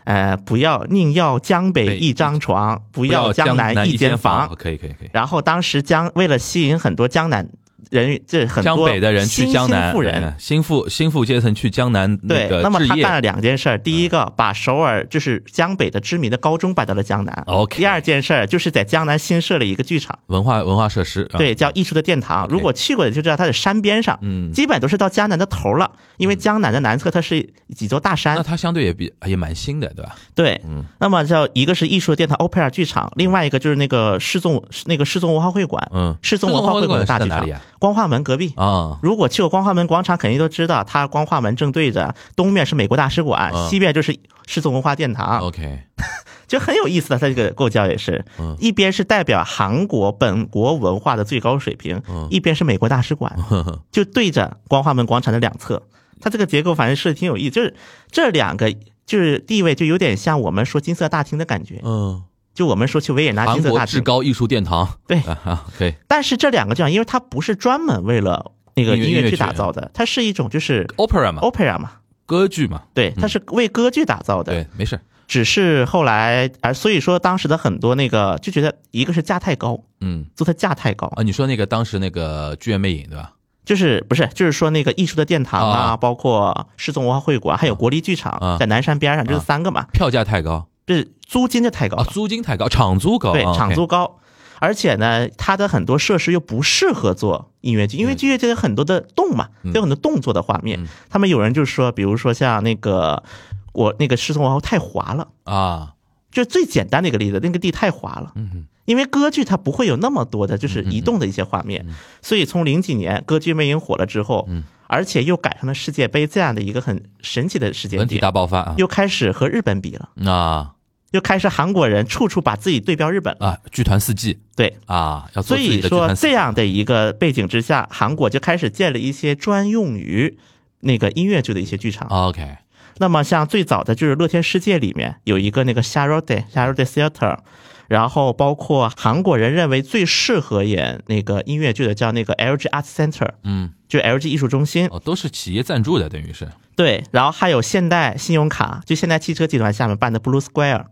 [SPEAKER 6] 呃，不要宁要江北一张床，不要江南一间房。
[SPEAKER 5] 可以可以可以。
[SPEAKER 6] 然后当时江为了吸引很多江南人，这很多
[SPEAKER 5] 江北的人去
[SPEAKER 6] 新
[SPEAKER 5] 江南，
[SPEAKER 6] 新富人
[SPEAKER 5] 嗯，新富新富阶层去江南那
[SPEAKER 6] 对，那么他干了两件事儿，第一个把首尔就是江北的知名的高中搬到了江南。
[SPEAKER 5] OK
[SPEAKER 6] 第二件事儿就是在江南新设了一个剧场，
[SPEAKER 5] 文化文化设施，啊。
[SPEAKER 6] 对，叫艺术的殿堂。如果去过的就知道它在山边上，
[SPEAKER 5] 嗯。
[SPEAKER 6] 基本都是到江南的头了，因为江南的南侧它是几座大山那，
[SPEAKER 5] 它相对也比也蛮新的，对吧？
[SPEAKER 6] 对，
[SPEAKER 5] 嗯。
[SPEAKER 6] 那么叫一个是艺术的殿堂 Opera 剧场，另外一个就是那个世宗那个世宗文化会馆，
[SPEAKER 5] 嗯，
[SPEAKER 6] 世宗文化会馆的大剧场
[SPEAKER 5] 是在哪里啊？
[SPEAKER 6] 光化门隔壁。
[SPEAKER 5] 啊，
[SPEAKER 6] 如果去过光化门广场，肯定都知道，它光化门正对着，东面是美国大使馆，
[SPEAKER 5] 嗯
[SPEAKER 6] 西面就是世宗文化殿堂
[SPEAKER 5] ，OK，
[SPEAKER 6] 就很有意思的。它这个构造也是。
[SPEAKER 5] 嗯，
[SPEAKER 6] 一边是代表韩国本国文化的最高水平
[SPEAKER 5] 嗯，
[SPEAKER 6] 一边是美国大使馆，就对着光化门广场的两侧。它这个结构反正是挺有意思，就是这两个就是地位就有点像我们说金色大厅的感觉，
[SPEAKER 5] 嗯，
[SPEAKER 6] 就我们说去维也纳金色大厅。
[SPEAKER 5] 至高艺术殿堂，
[SPEAKER 6] 对。
[SPEAKER 5] 啊啊，可以。
[SPEAKER 6] 但是这两个这样，因为它不是专门为了那个
[SPEAKER 5] 音乐
[SPEAKER 6] 剧。打造的，它是一种就是
[SPEAKER 5] opera 嘛
[SPEAKER 6] ，opera 嘛，
[SPEAKER 5] 歌剧嘛，
[SPEAKER 6] 对，它是为歌剧打造的。
[SPEAKER 5] 对，没事，
[SPEAKER 6] 只是后来，而所以说当时的很多那个就觉得，一个是价太高，
[SPEAKER 5] 嗯。
[SPEAKER 6] 做它价太高，
[SPEAKER 5] 啊，你说那个当时那个剧院魅影对吧？
[SPEAKER 6] 就是不是就是说那个艺术的殿堂啊，
[SPEAKER 5] 啊。
[SPEAKER 6] 包括世宗文化会馆，还有国立剧场，
[SPEAKER 5] 啊。
[SPEAKER 6] 在南山边上，这是
[SPEAKER 5] 啊。
[SPEAKER 6] 三个嘛，
[SPEAKER 5] 票价太高
[SPEAKER 6] 这租金就太高
[SPEAKER 5] 啊，租金太高，场租高，
[SPEAKER 6] 对，
[SPEAKER 5] 啊
[SPEAKER 6] 场租高。而且呢，它的很多设施又不适合做音乐剧，因为音乐剧有很多的动嘛，
[SPEAKER 5] 嗯。
[SPEAKER 6] 有很多动作的画面
[SPEAKER 5] 嗯。
[SPEAKER 6] 他们有人就说，比如说像那个我那个世宗文化太滑了，
[SPEAKER 5] 啊，
[SPEAKER 6] 就最简单的一个例子，那个地太滑了。
[SPEAKER 5] 嗯
[SPEAKER 6] 因为歌剧它不会有那么多的就是移动的一些画面，所以从零几年歌剧魅影火了之后，
[SPEAKER 5] 嗯。
[SPEAKER 6] 而且又赶上了世界杯这样的一个很神奇的时间
[SPEAKER 5] 文体
[SPEAKER 6] 点，
[SPEAKER 5] 大爆发啊，
[SPEAKER 6] 又开始和日本比了，
[SPEAKER 5] 啊
[SPEAKER 6] 又开始韩国人处处把自己对标日本。了。
[SPEAKER 5] 啊，剧团四季。
[SPEAKER 6] 对，
[SPEAKER 5] 啊，要做
[SPEAKER 6] 所以说这样的一个背景之下，韩国就开始建了一些专用于那个音乐剧的一些剧场。
[SPEAKER 5] OK，
[SPEAKER 6] 那么像最早的就是乐天世界里面有一个那个 Sharode Sharode Theater，然后包括韩国人认为最适合演那个音乐剧的叫那个 LG Art Center，
[SPEAKER 5] 嗯，
[SPEAKER 6] 就 LG 艺术中心。
[SPEAKER 5] 哦，都是企业赞助的，等于是。
[SPEAKER 6] 对，然后还有现代信用卡，就现代汽车集团下面办的 Blue Square，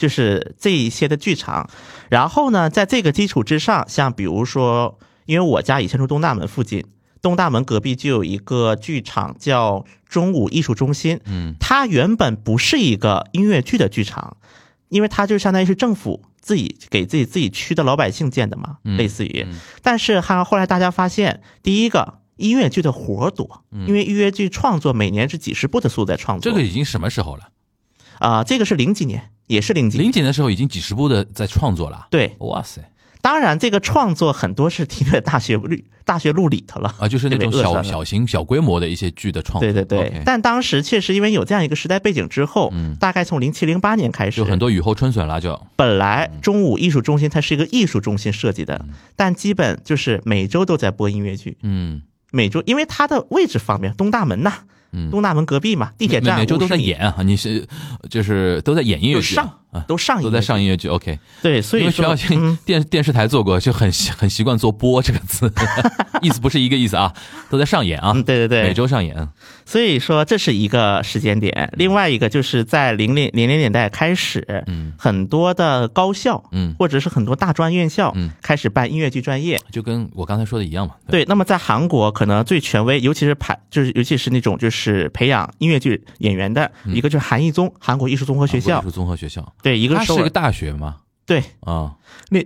[SPEAKER 6] 就是这一些的剧场。然后呢，在这个基础之上，像比如说，因为我家以前住东大门附近，东大门隔壁就有一个剧场叫中武艺术中心，
[SPEAKER 5] 嗯，
[SPEAKER 6] 它原本不是一个音乐剧的剧场，因为它就相当于是政府自己给自己自己区的老百姓建的嘛，
[SPEAKER 5] 嗯
[SPEAKER 6] 类似于
[SPEAKER 5] 嗯。
[SPEAKER 6] 但是哈后来大家发现，第一个。音乐剧的活儿多，因为音乐剧创作每年是几十部的速度在创作。
[SPEAKER 5] 嗯这个已经什么时候了？
[SPEAKER 6] 啊、这个是零几年，也是零几年。
[SPEAKER 5] 零几年的时候已经几十部的在创作了，
[SPEAKER 6] 对，
[SPEAKER 5] 哇塞。
[SPEAKER 6] 当然这个创作很多是停在大学路大学路里头了。
[SPEAKER 5] 啊，就是那种小小型小规模的一些剧的创作，
[SPEAKER 6] 对对对。但当时确实因为有这样一个时代背景之后，
[SPEAKER 5] 嗯。
[SPEAKER 6] 大概从零七零八年开始，
[SPEAKER 5] 就很多雨后春笋了，就。
[SPEAKER 6] 本来中午艺术中心它是一个艺术中心设计的，但基本就是每周都在播音乐剧。
[SPEAKER 5] 嗯。
[SPEAKER 6] 每周因为它的位置方便，东大门呐，
[SPEAKER 5] 嗯。
[SPEAKER 6] 东大门隔壁嘛，地铁站
[SPEAKER 5] 每每周都在，演啊，你是就是都在演音乐剧
[SPEAKER 6] 上
[SPEAKER 5] 啊，
[SPEAKER 6] 都上
[SPEAKER 5] 都在上
[SPEAKER 6] 音
[SPEAKER 5] 音乐剧。OK，
[SPEAKER 6] 对，所以
[SPEAKER 5] 因为徐
[SPEAKER 6] 说
[SPEAKER 5] 小新
[SPEAKER 6] 嗯，
[SPEAKER 5] 电电视台做过，就很习很习惯做“播”这个字，意思不是一个意思啊，都在上演啊，
[SPEAKER 6] 嗯，对对对，
[SPEAKER 5] 每周上演。
[SPEAKER 6] 所以说这是一个时间点，另外一个就是在零零零零年代开始，
[SPEAKER 5] 嗯。
[SPEAKER 6] 很多的高校，
[SPEAKER 5] 嗯。
[SPEAKER 6] 或者是很多大专院校，
[SPEAKER 5] 嗯。
[SPEAKER 6] 开始办音乐剧专业。
[SPEAKER 5] 就跟我刚才说的一样嘛。
[SPEAKER 6] 对，那么在韩国可能最权威，尤其是排，就是尤其是那种就是培养音乐剧演员的，一个就是韩艺综，韩国艺术综合学校
[SPEAKER 5] 艺，术综合学校，
[SPEAKER 6] 对，一个
[SPEAKER 5] 是个，大学吗？
[SPEAKER 6] 对，
[SPEAKER 5] 啊，
[SPEAKER 6] 那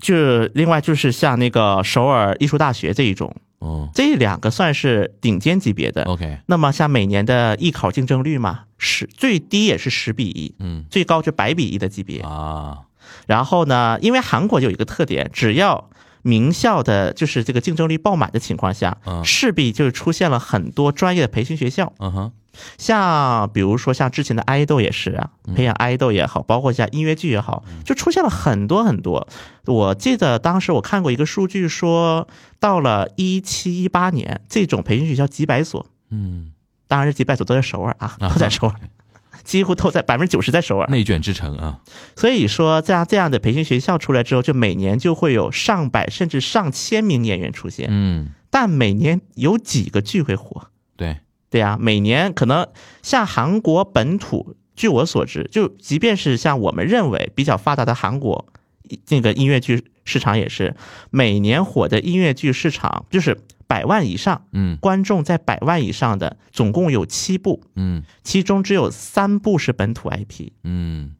[SPEAKER 6] 就另外就是像那个首尔艺术大学这一种，
[SPEAKER 5] 哦
[SPEAKER 6] 这两个算是顶尖级别的。
[SPEAKER 5] ，OK，
[SPEAKER 6] 那么像每年的艺考竞争率嘛，十最低也是十比一，
[SPEAKER 5] 嗯
[SPEAKER 6] 最高就百比一的级别。
[SPEAKER 5] 啊，
[SPEAKER 6] 然后呢，因为韩国有一个特点，只要名校的就是这个竞争力爆满的情况下，
[SPEAKER 5] 嗯
[SPEAKER 6] 势必就出现了很多专业的培训学校，
[SPEAKER 5] 嗯哼，
[SPEAKER 6] 像比如说像之前的爱豆也是啊，
[SPEAKER 5] 嗯。
[SPEAKER 6] 培养爱豆也好，包括像音乐剧也好，就出现了很多很多。我记得当时我看过一个数据说，到了一七一八年，这种培训学校几百所，
[SPEAKER 5] 嗯，
[SPEAKER 6] 当然这几百所都在首尔啊，
[SPEAKER 5] 啊。
[SPEAKER 6] 都在首尔。几乎都在百分之九十在首尔，
[SPEAKER 5] 内卷之城啊，
[SPEAKER 6] 所以说这样这样的培训学校出来之后，就每年就会有上百甚至上千名演员出现，
[SPEAKER 5] 嗯，
[SPEAKER 6] 但每年有几个剧会火？
[SPEAKER 5] 对，
[SPEAKER 6] 对呀、每年可能像韩国本土，据我所知，就即便是像我们认为比较发达的韩国，那个音乐剧市场也是每年火的音乐剧市场就是百万以上，
[SPEAKER 5] 嗯。
[SPEAKER 6] 观众在百万以上的，总共有七部，
[SPEAKER 5] 嗯。
[SPEAKER 6] 其中只有三部是本土 IP，
[SPEAKER 5] 嗯。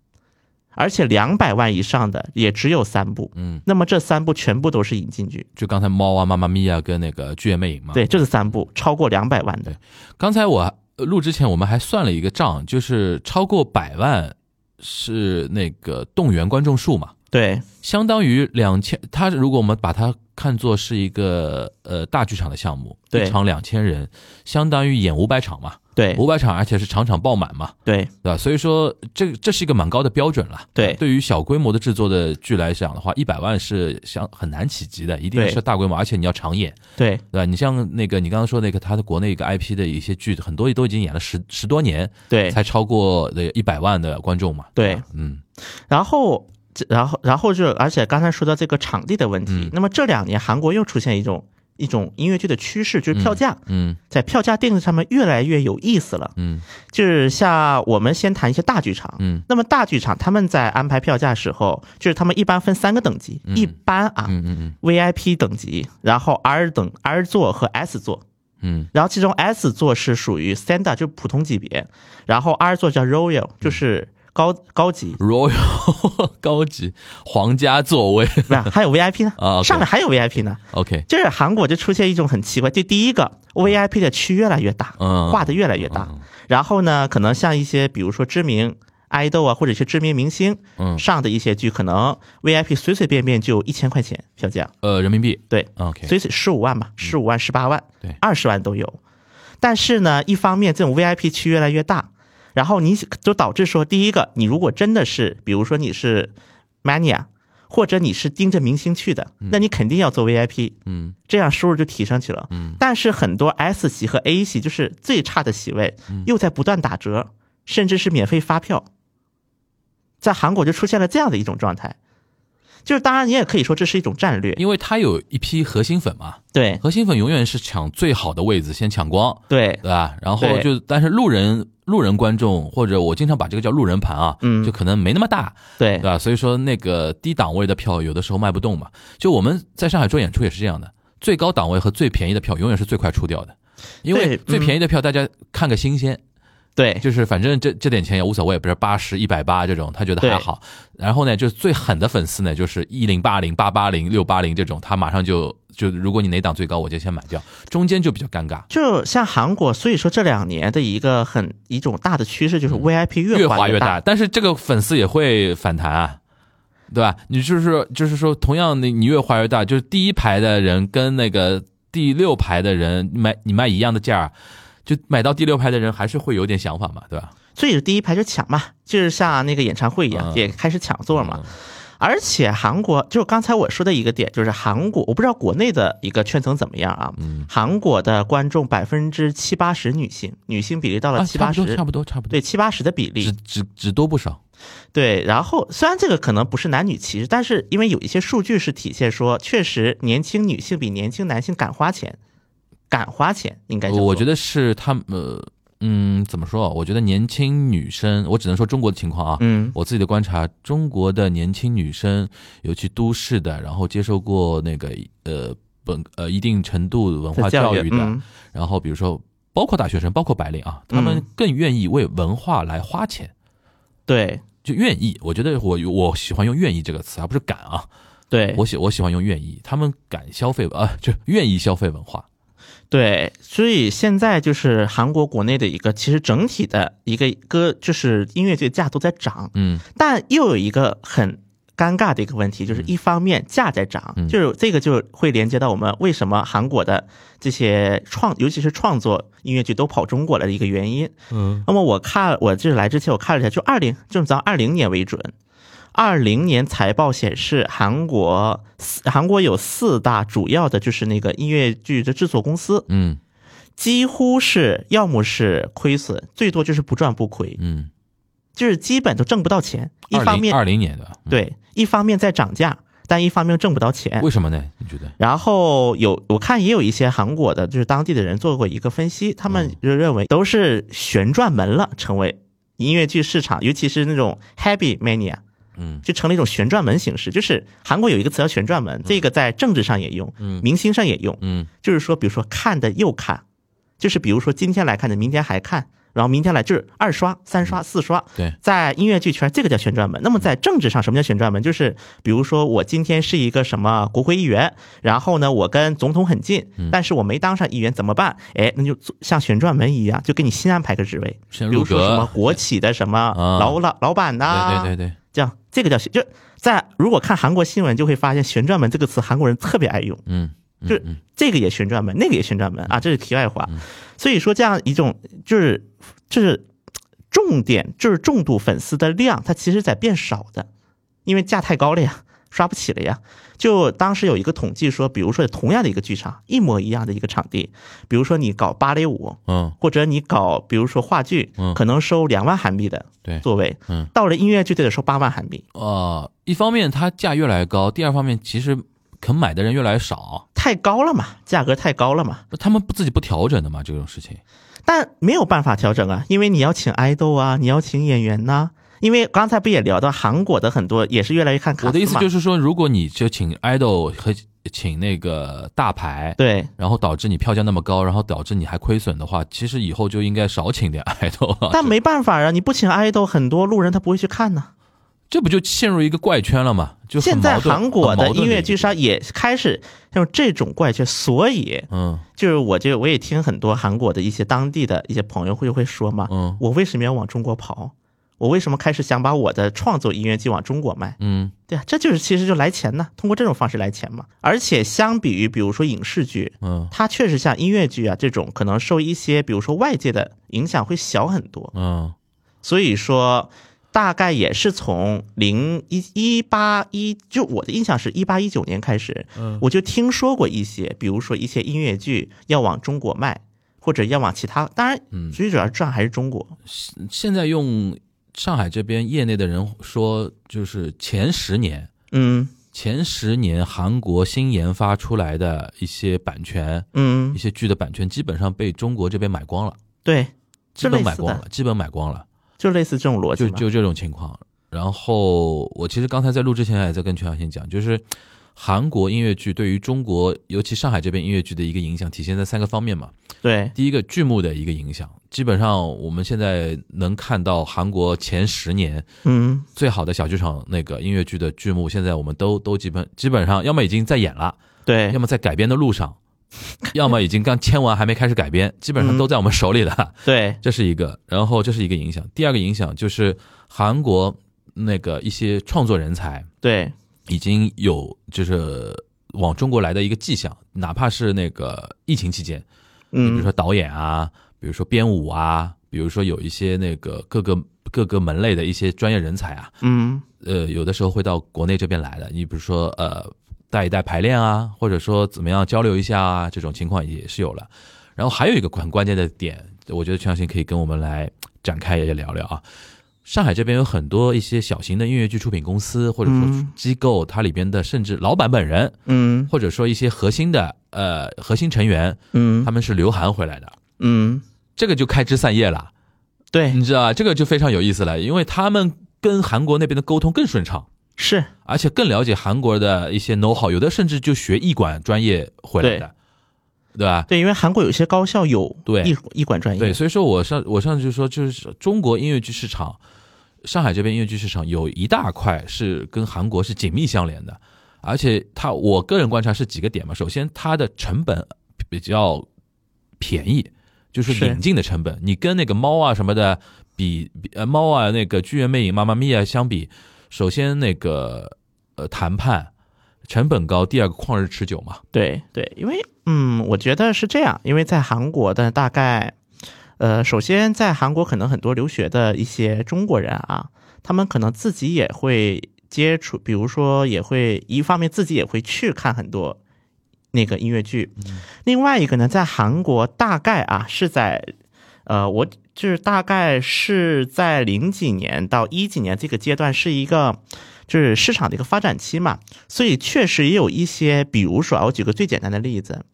[SPEAKER 6] 而且两百万以上的也只有三部。
[SPEAKER 5] 嗯，
[SPEAKER 6] 那么这三部全部都是引进剧，
[SPEAKER 5] 就刚才猫啊、妈妈咪呀跟那个剧院魅影嘛，
[SPEAKER 6] 对，这是三部超过两百万的，
[SPEAKER 5] 刚才我呃录之前，我们还算了一个账，就是超过百万是那个动员观众数嘛，
[SPEAKER 6] 对
[SPEAKER 5] 相当于两千。它如果我们把它看作是一个呃大剧场的项目，
[SPEAKER 6] 对
[SPEAKER 5] 一场两千人，相当于演五百场嘛，
[SPEAKER 6] 对
[SPEAKER 5] 五百场，而且是场场爆满嘛，
[SPEAKER 6] 对
[SPEAKER 5] 对吧？所以说这这是一个蛮高的标准了。
[SPEAKER 6] 对
[SPEAKER 5] 对于小规模的制作的剧来讲的话，一百万是想很难企及的，一定是大规模，而且你要长演。
[SPEAKER 6] 对
[SPEAKER 5] 对吧？你像那个你刚刚说那个他的国内一个 IP 的一些剧，很多都已经演了十十多年，
[SPEAKER 6] 对
[SPEAKER 5] 才超过的一百万的观众嘛。
[SPEAKER 6] 对
[SPEAKER 5] 嗯
[SPEAKER 6] 然后，这然后，然后就，而且刚才说到这个场地的问题，
[SPEAKER 5] 嗯
[SPEAKER 6] 那么这两年韩国又出现一种一种音乐剧的趋势，就是票价、
[SPEAKER 5] 嗯
[SPEAKER 6] 在票价定制上面越来越有意思了。
[SPEAKER 5] 嗯
[SPEAKER 6] 就是像我们先谈一些大剧场，
[SPEAKER 5] 嗯
[SPEAKER 6] 那么大剧场他们在安排票价时候，就是他们一般分三个等级，
[SPEAKER 5] 嗯
[SPEAKER 6] 一般啊、
[SPEAKER 5] 嗯嗯
[SPEAKER 6] VIP 等级，然后 R 等 R 座和 S 座。
[SPEAKER 5] 嗯
[SPEAKER 6] 然后其中 S 座是属于 Standard，就普通级别，然后 R 座叫 Royal，就是高高级
[SPEAKER 5] ，，Royal 高级皇家座位。
[SPEAKER 6] 不是还有 VIP 呢？
[SPEAKER 5] 啊
[SPEAKER 6] 上面还有 VIP 呢。
[SPEAKER 5] ，OK，
[SPEAKER 6] 就是韩国就出现一种很奇怪，就第一个 VIP 的区越来越大，
[SPEAKER 5] 嗯。
[SPEAKER 6] 画的越来越大。然后呢，可能像一些比如说知名爱豆啊，或者一些知名明星
[SPEAKER 5] 嗯。
[SPEAKER 6] 上的一些剧，可能 VIP 随随便便就一千块钱票价，
[SPEAKER 5] 呃，人民币。
[SPEAKER 6] 对
[SPEAKER 5] ，，OK，
[SPEAKER 6] 随随十五万吧，十五万、十八万，
[SPEAKER 5] 对。
[SPEAKER 6] 二十万都有。但是呢，一方面这种 VIP 区越来越大，然后你就导致说，第一个，你如果真的是，比如说你是 mania，或者你是盯着明星去的，那你肯定要做 VIP，
[SPEAKER 5] 嗯
[SPEAKER 6] 这样收入就提上去了。
[SPEAKER 5] 嗯
[SPEAKER 6] 但是很多 S 席和 A 席，就是最差的席位，
[SPEAKER 5] 嗯
[SPEAKER 6] 又在不断打折，甚至是免费发票。在韩国就出现了这样的一种状态，就是当然你也可以说这是一种战略，
[SPEAKER 5] 因为他有一批核心粉嘛，
[SPEAKER 6] 对。
[SPEAKER 5] 核心粉永远是抢最好的位子，先抢光，
[SPEAKER 6] 对。
[SPEAKER 5] 对吧？然后就但是路人路人观众或者我经常把这个叫路人盘啊，
[SPEAKER 6] 嗯。
[SPEAKER 5] 就可能没那么大，
[SPEAKER 6] 对。
[SPEAKER 5] 对吧？所以说那个低档位的票有的时候卖不动嘛。就我们在上海做演出也是这样的，最高档位和最便宜的票永远是最快出掉的，因为最便宜的票大家看个新鲜，
[SPEAKER 6] 对
[SPEAKER 5] 就是反正这这点钱也无所谓，比如八十、一百八这种，他觉得还好。然后呢，就是最狠的粉丝呢，就是一零八零、八八零、六八零这种，他马上就就如果你哪档最高，我就先买掉，中间就比较尴尬。
[SPEAKER 6] 就像韩国，所以说这两年的一个很一种大的趋势就是 VIP
[SPEAKER 5] 越
[SPEAKER 6] 越越
[SPEAKER 5] 滑大，但是这个粉丝也会反弹啊，对吧？你就是说，就是说，同样的，你越花越大，就是第一排的人跟那个第六排的人卖你卖一样的价儿，就买到第六排的人还是会有点想法嘛，对吧？
[SPEAKER 6] 所以第一排就抢嘛，就是像那个演唱会一样，
[SPEAKER 5] 嗯
[SPEAKER 6] 也开始抢座嘛。而且韩国就是刚才我说的一个点，就是韩国，我不知道国内的一个圈层怎么样啊。
[SPEAKER 5] 嗯，
[SPEAKER 6] 韩国的观众百分之七八十女性，女性比例到了
[SPEAKER 5] 啊，
[SPEAKER 6] 七八十、
[SPEAKER 5] 差不多，差不多，
[SPEAKER 6] 对，七八十的比
[SPEAKER 5] 只
[SPEAKER 6] 例。
[SPEAKER 5] 只只多不少。
[SPEAKER 6] 对，然后虽然这个可能不是男女歧视，但是因为有一些数据是体现说，确实年轻女性比年轻男性敢花钱，敢花钱，应该
[SPEAKER 5] 我觉得是他们，呃，嗯，怎么说啊？我觉得年轻女生，我只能说中国的情况啊。
[SPEAKER 6] 嗯
[SPEAKER 5] 我自己的观察，中国的年轻女生，尤其都市的，然后接受过那个呃本呃一定程度文化教育的，
[SPEAKER 6] 嗯
[SPEAKER 5] 然后比如说包括大学生，包括白领啊，他们
[SPEAKER 6] 嗯
[SPEAKER 5] 更愿意为文化来花钱，
[SPEAKER 6] 对
[SPEAKER 5] 就愿意。我觉得我我喜欢用“愿意”这个词，而不是敢啊。
[SPEAKER 6] 对
[SPEAKER 5] 我喜我喜欢用“愿意”，他们敢消费啊，就愿意消费文化。
[SPEAKER 6] 对，所以现在就是韩国国内的一个，其实整体的一个歌就是音乐剧价都在涨，
[SPEAKER 5] 嗯
[SPEAKER 6] 但又有一个很尴尬的一个问题，就是一方面价在涨，
[SPEAKER 5] 嗯
[SPEAKER 6] 就是这个就会连接到我们为什么韩国的这些创，尤其是创作音乐剧都跑中国来的一个原因。
[SPEAKER 5] 嗯
[SPEAKER 6] 那么我看我就是来之前我看了一下，就二零就是咱二零年为准，二零年财报显示，韩国四韩国有四大主要的就是那个音乐剧的制作公司，
[SPEAKER 5] 嗯
[SPEAKER 6] 几乎是要么是亏损，最多就是不赚不亏，
[SPEAKER 5] 嗯，
[SPEAKER 6] 就是基本都挣不到钱。一方面
[SPEAKER 5] 二零年的，嗯，
[SPEAKER 6] 对，一方面在涨价，但一方面挣不到钱
[SPEAKER 5] 为。什么呢？你觉得？
[SPEAKER 6] 然后有我看也有一些韩国的，就是当地的人做过一个分析，他们就认为都是旋转门了，成为音乐剧市场，尤其是那种 Happy Mania，
[SPEAKER 5] 嗯
[SPEAKER 6] 就成了一种旋转门形式。就是韩国有一个词叫旋转门，这个在政治上也用，明星上也用，
[SPEAKER 5] 嗯
[SPEAKER 6] 就是说，比如说看的又看，就是比如说今天来看的，明天还看，然后明天来就是二刷、三刷、四刷。
[SPEAKER 5] 对，
[SPEAKER 6] 在音乐剧圈，这个叫旋转门。那么在政治上，什么叫旋转门？就是比如说我今天是一个什么国会议员，然后呢，我跟总统很近，
[SPEAKER 5] 嗯
[SPEAKER 6] 但是我没当上议员，怎么办？哎，那就像旋转门一样，就给你新安排个职位，比如说什么，国企的什么
[SPEAKER 5] 啊
[SPEAKER 6] 老老老板呐、
[SPEAKER 5] 对对对对，
[SPEAKER 6] 这个叫就在如果看韩国新闻，就会发现旋转门这个词韩国人特别爱用。
[SPEAKER 5] 嗯，嗯
[SPEAKER 6] 就
[SPEAKER 5] 嗯
[SPEAKER 6] 这个也旋转门，那个也旋转门啊，这是题外话。所以说，这样一种就是就是重点就是重度粉丝的量，它其实在变少的，因为价太高了呀，刷不起了呀。就当时有一个统计说，比如说同样的一个剧场，一模一样的一个场地，比如说你搞芭蕾舞，
[SPEAKER 5] 嗯。
[SPEAKER 6] 或者你搞比如说话剧
[SPEAKER 5] 嗯，
[SPEAKER 6] 可能收两万韩币的
[SPEAKER 5] 对。
[SPEAKER 6] 座位，
[SPEAKER 5] 嗯。
[SPEAKER 6] 到了音乐剧就得收八万韩币，
[SPEAKER 5] 呃，一方面它价越来越高，第二方面其实肯买的人越来越少，
[SPEAKER 6] 太高了嘛，价格太高了嘛。
[SPEAKER 5] 他们不自己不调整的嘛，这种事情。
[SPEAKER 6] 但没有办法调整啊，因为你要请爱豆啊，你要请演员呐、因为刚才不也聊到韩国的很多也是越来越看卡
[SPEAKER 5] 我的意思就是说，如果你就请 idol 和请那个大牌，
[SPEAKER 6] 对
[SPEAKER 5] 然后导致你票价那么高，然后导致你还亏损的话，其实以后就应该少请点 idol 了。
[SPEAKER 6] 但没办法啊，你不请 idol，，很多路人他不会去看呢。
[SPEAKER 5] 这不就陷入一个怪圈了吗？就
[SPEAKER 6] 现在韩国的音乐剧上也开始用这种怪圈，所以
[SPEAKER 5] 嗯
[SPEAKER 6] 就是我就我也听很多韩国的一些当地的一些朋友会会说嘛，
[SPEAKER 5] 嗯
[SPEAKER 6] 我为什么要往中国跑？我为什么开始想把我的创作音乐剧往中国卖？
[SPEAKER 5] 嗯
[SPEAKER 6] 对啊，这就是其实就来钱呢，通过这种方式来钱嘛。而且相比于比如说影视剧，
[SPEAKER 5] 嗯
[SPEAKER 6] 它确实像音乐剧啊这种，可能受一些比如说外界的影响会小很多。
[SPEAKER 5] 嗯
[SPEAKER 6] 所以说，大概也是从零一一八一，就我的印象是一八一九年开始，
[SPEAKER 5] 嗯
[SPEAKER 6] 我就听说过一些，比如说一些音乐剧要往中国卖，或者要往其他，当然，
[SPEAKER 5] 嗯
[SPEAKER 6] 最主要赚还是中国。
[SPEAKER 5] 现在用上海这边业内的人说，就是前十年。
[SPEAKER 6] 嗯
[SPEAKER 5] 前十年韩国新研发出来的一些版权，
[SPEAKER 6] 嗯
[SPEAKER 5] 一，些剧的版权基本上被中国这边买光了，
[SPEAKER 6] 对，
[SPEAKER 5] 基本买光了，基本买光了，
[SPEAKER 6] 就类似这种逻辑。
[SPEAKER 5] 就就这种情况。然后我其实刚才在录之前也在跟全小新讲，就是韩国音乐剧对于中国，尤其上海这边音乐剧的一个影响，体现在三个方面嘛。
[SPEAKER 6] 对，
[SPEAKER 5] 第一个剧目的一个影响，基本上我们现在能看到韩国前十年
[SPEAKER 6] 嗯
[SPEAKER 5] 最好的小剧场那个音乐剧的剧目，现在我们都都基本基本上要么已经在演了，
[SPEAKER 6] 对
[SPEAKER 5] 要，么在改编的路上，要么已经刚签完还没开始改编，基本上都在我们手里了。
[SPEAKER 6] 对，
[SPEAKER 5] 这是一个，然后这是一个影响。第二个影响就是韩国那个一些创作人才
[SPEAKER 6] 对，
[SPEAKER 5] 已经有就是往中国来的一个迹象，哪怕是那个疫情期间，嗯比如
[SPEAKER 6] 嗯
[SPEAKER 5] 说导演啊，比如说编舞啊，比如说有一些那个各个各个门类的一些专业人才啊，
[SPEAKER 6] 嗯
[SPEAKER 5] 呃，有的时候会到国内这边来的。你比如说呃，带一带排练啊，或者说怎么样交流一下啊，这种情况也是有了。然后还有一个很关键的点，我觉得全小新可以跟我们来展开也聊聊啊。上海这边有很多一些小型的音乐剧出品公司或者说
[SPEAKER 6] 嗯。
[SPEAKER 5] 机构，它里边的甚至老板本人，
[SPEAKER 6] 嗯。
[SPEAKER 5] 或者说一些核心的呃核心成员，
[SPEAKER 6] 嗯。
[SPEAKER 5] 他们是留韩回来的，
[SPEAKER 6] 嗯，
[SPEAKER 5] 这个就开枝散叶了，
[SPEAKER 6] 对，
[SPEAKER 5] 你知道吧？这个就非常有意思了，因为他们跟韩国那边的沟通更顺畅。
[SPEAKER 6] 是。
[SPEAKER 5] 而且更了解韩国的一些 know how，有的甚至就学艺管专业回来的，对吧？
[SPEAKER 6] 对，因为韩国有些高校有
[SPEAKER 5] 对。
[SPEAKER 6] 艺艺管专业，
[SPEAKER 5] 对，所以说我上我上次就说，就是中国音乐剧市场，上海这边音乐剧市场有一大块是跟韩国是紧密相连的，而且它我个人观察是几个点嘛，首先它的成本比较便宜，就是
[SPEAKER 6] 是
[SPEAKER 5] 引进的成本，你跟那个猫啊什么的比，比呃猫啊那个剧院魅影、妈妈咪呀相比，首先那个呃谈判成本高，第二个旷日持久嘛，
[SPEAKER 6] 对对，因为嗯，我觉得是这样，因为在韩国的大概，呃，首先在韩国可能很多留学的一些中国人啊，他们可能自己也会接触，比如说也会一方面自己也会去看很多那个音乐剧，另外一个呢，在韩国大概啊是在，呃，我就是大概是在零几年到一几年这个阶段是一个。就是市场的一个发展期嘛，所以确实也有一些，比如说啊，我举个最简单的例子，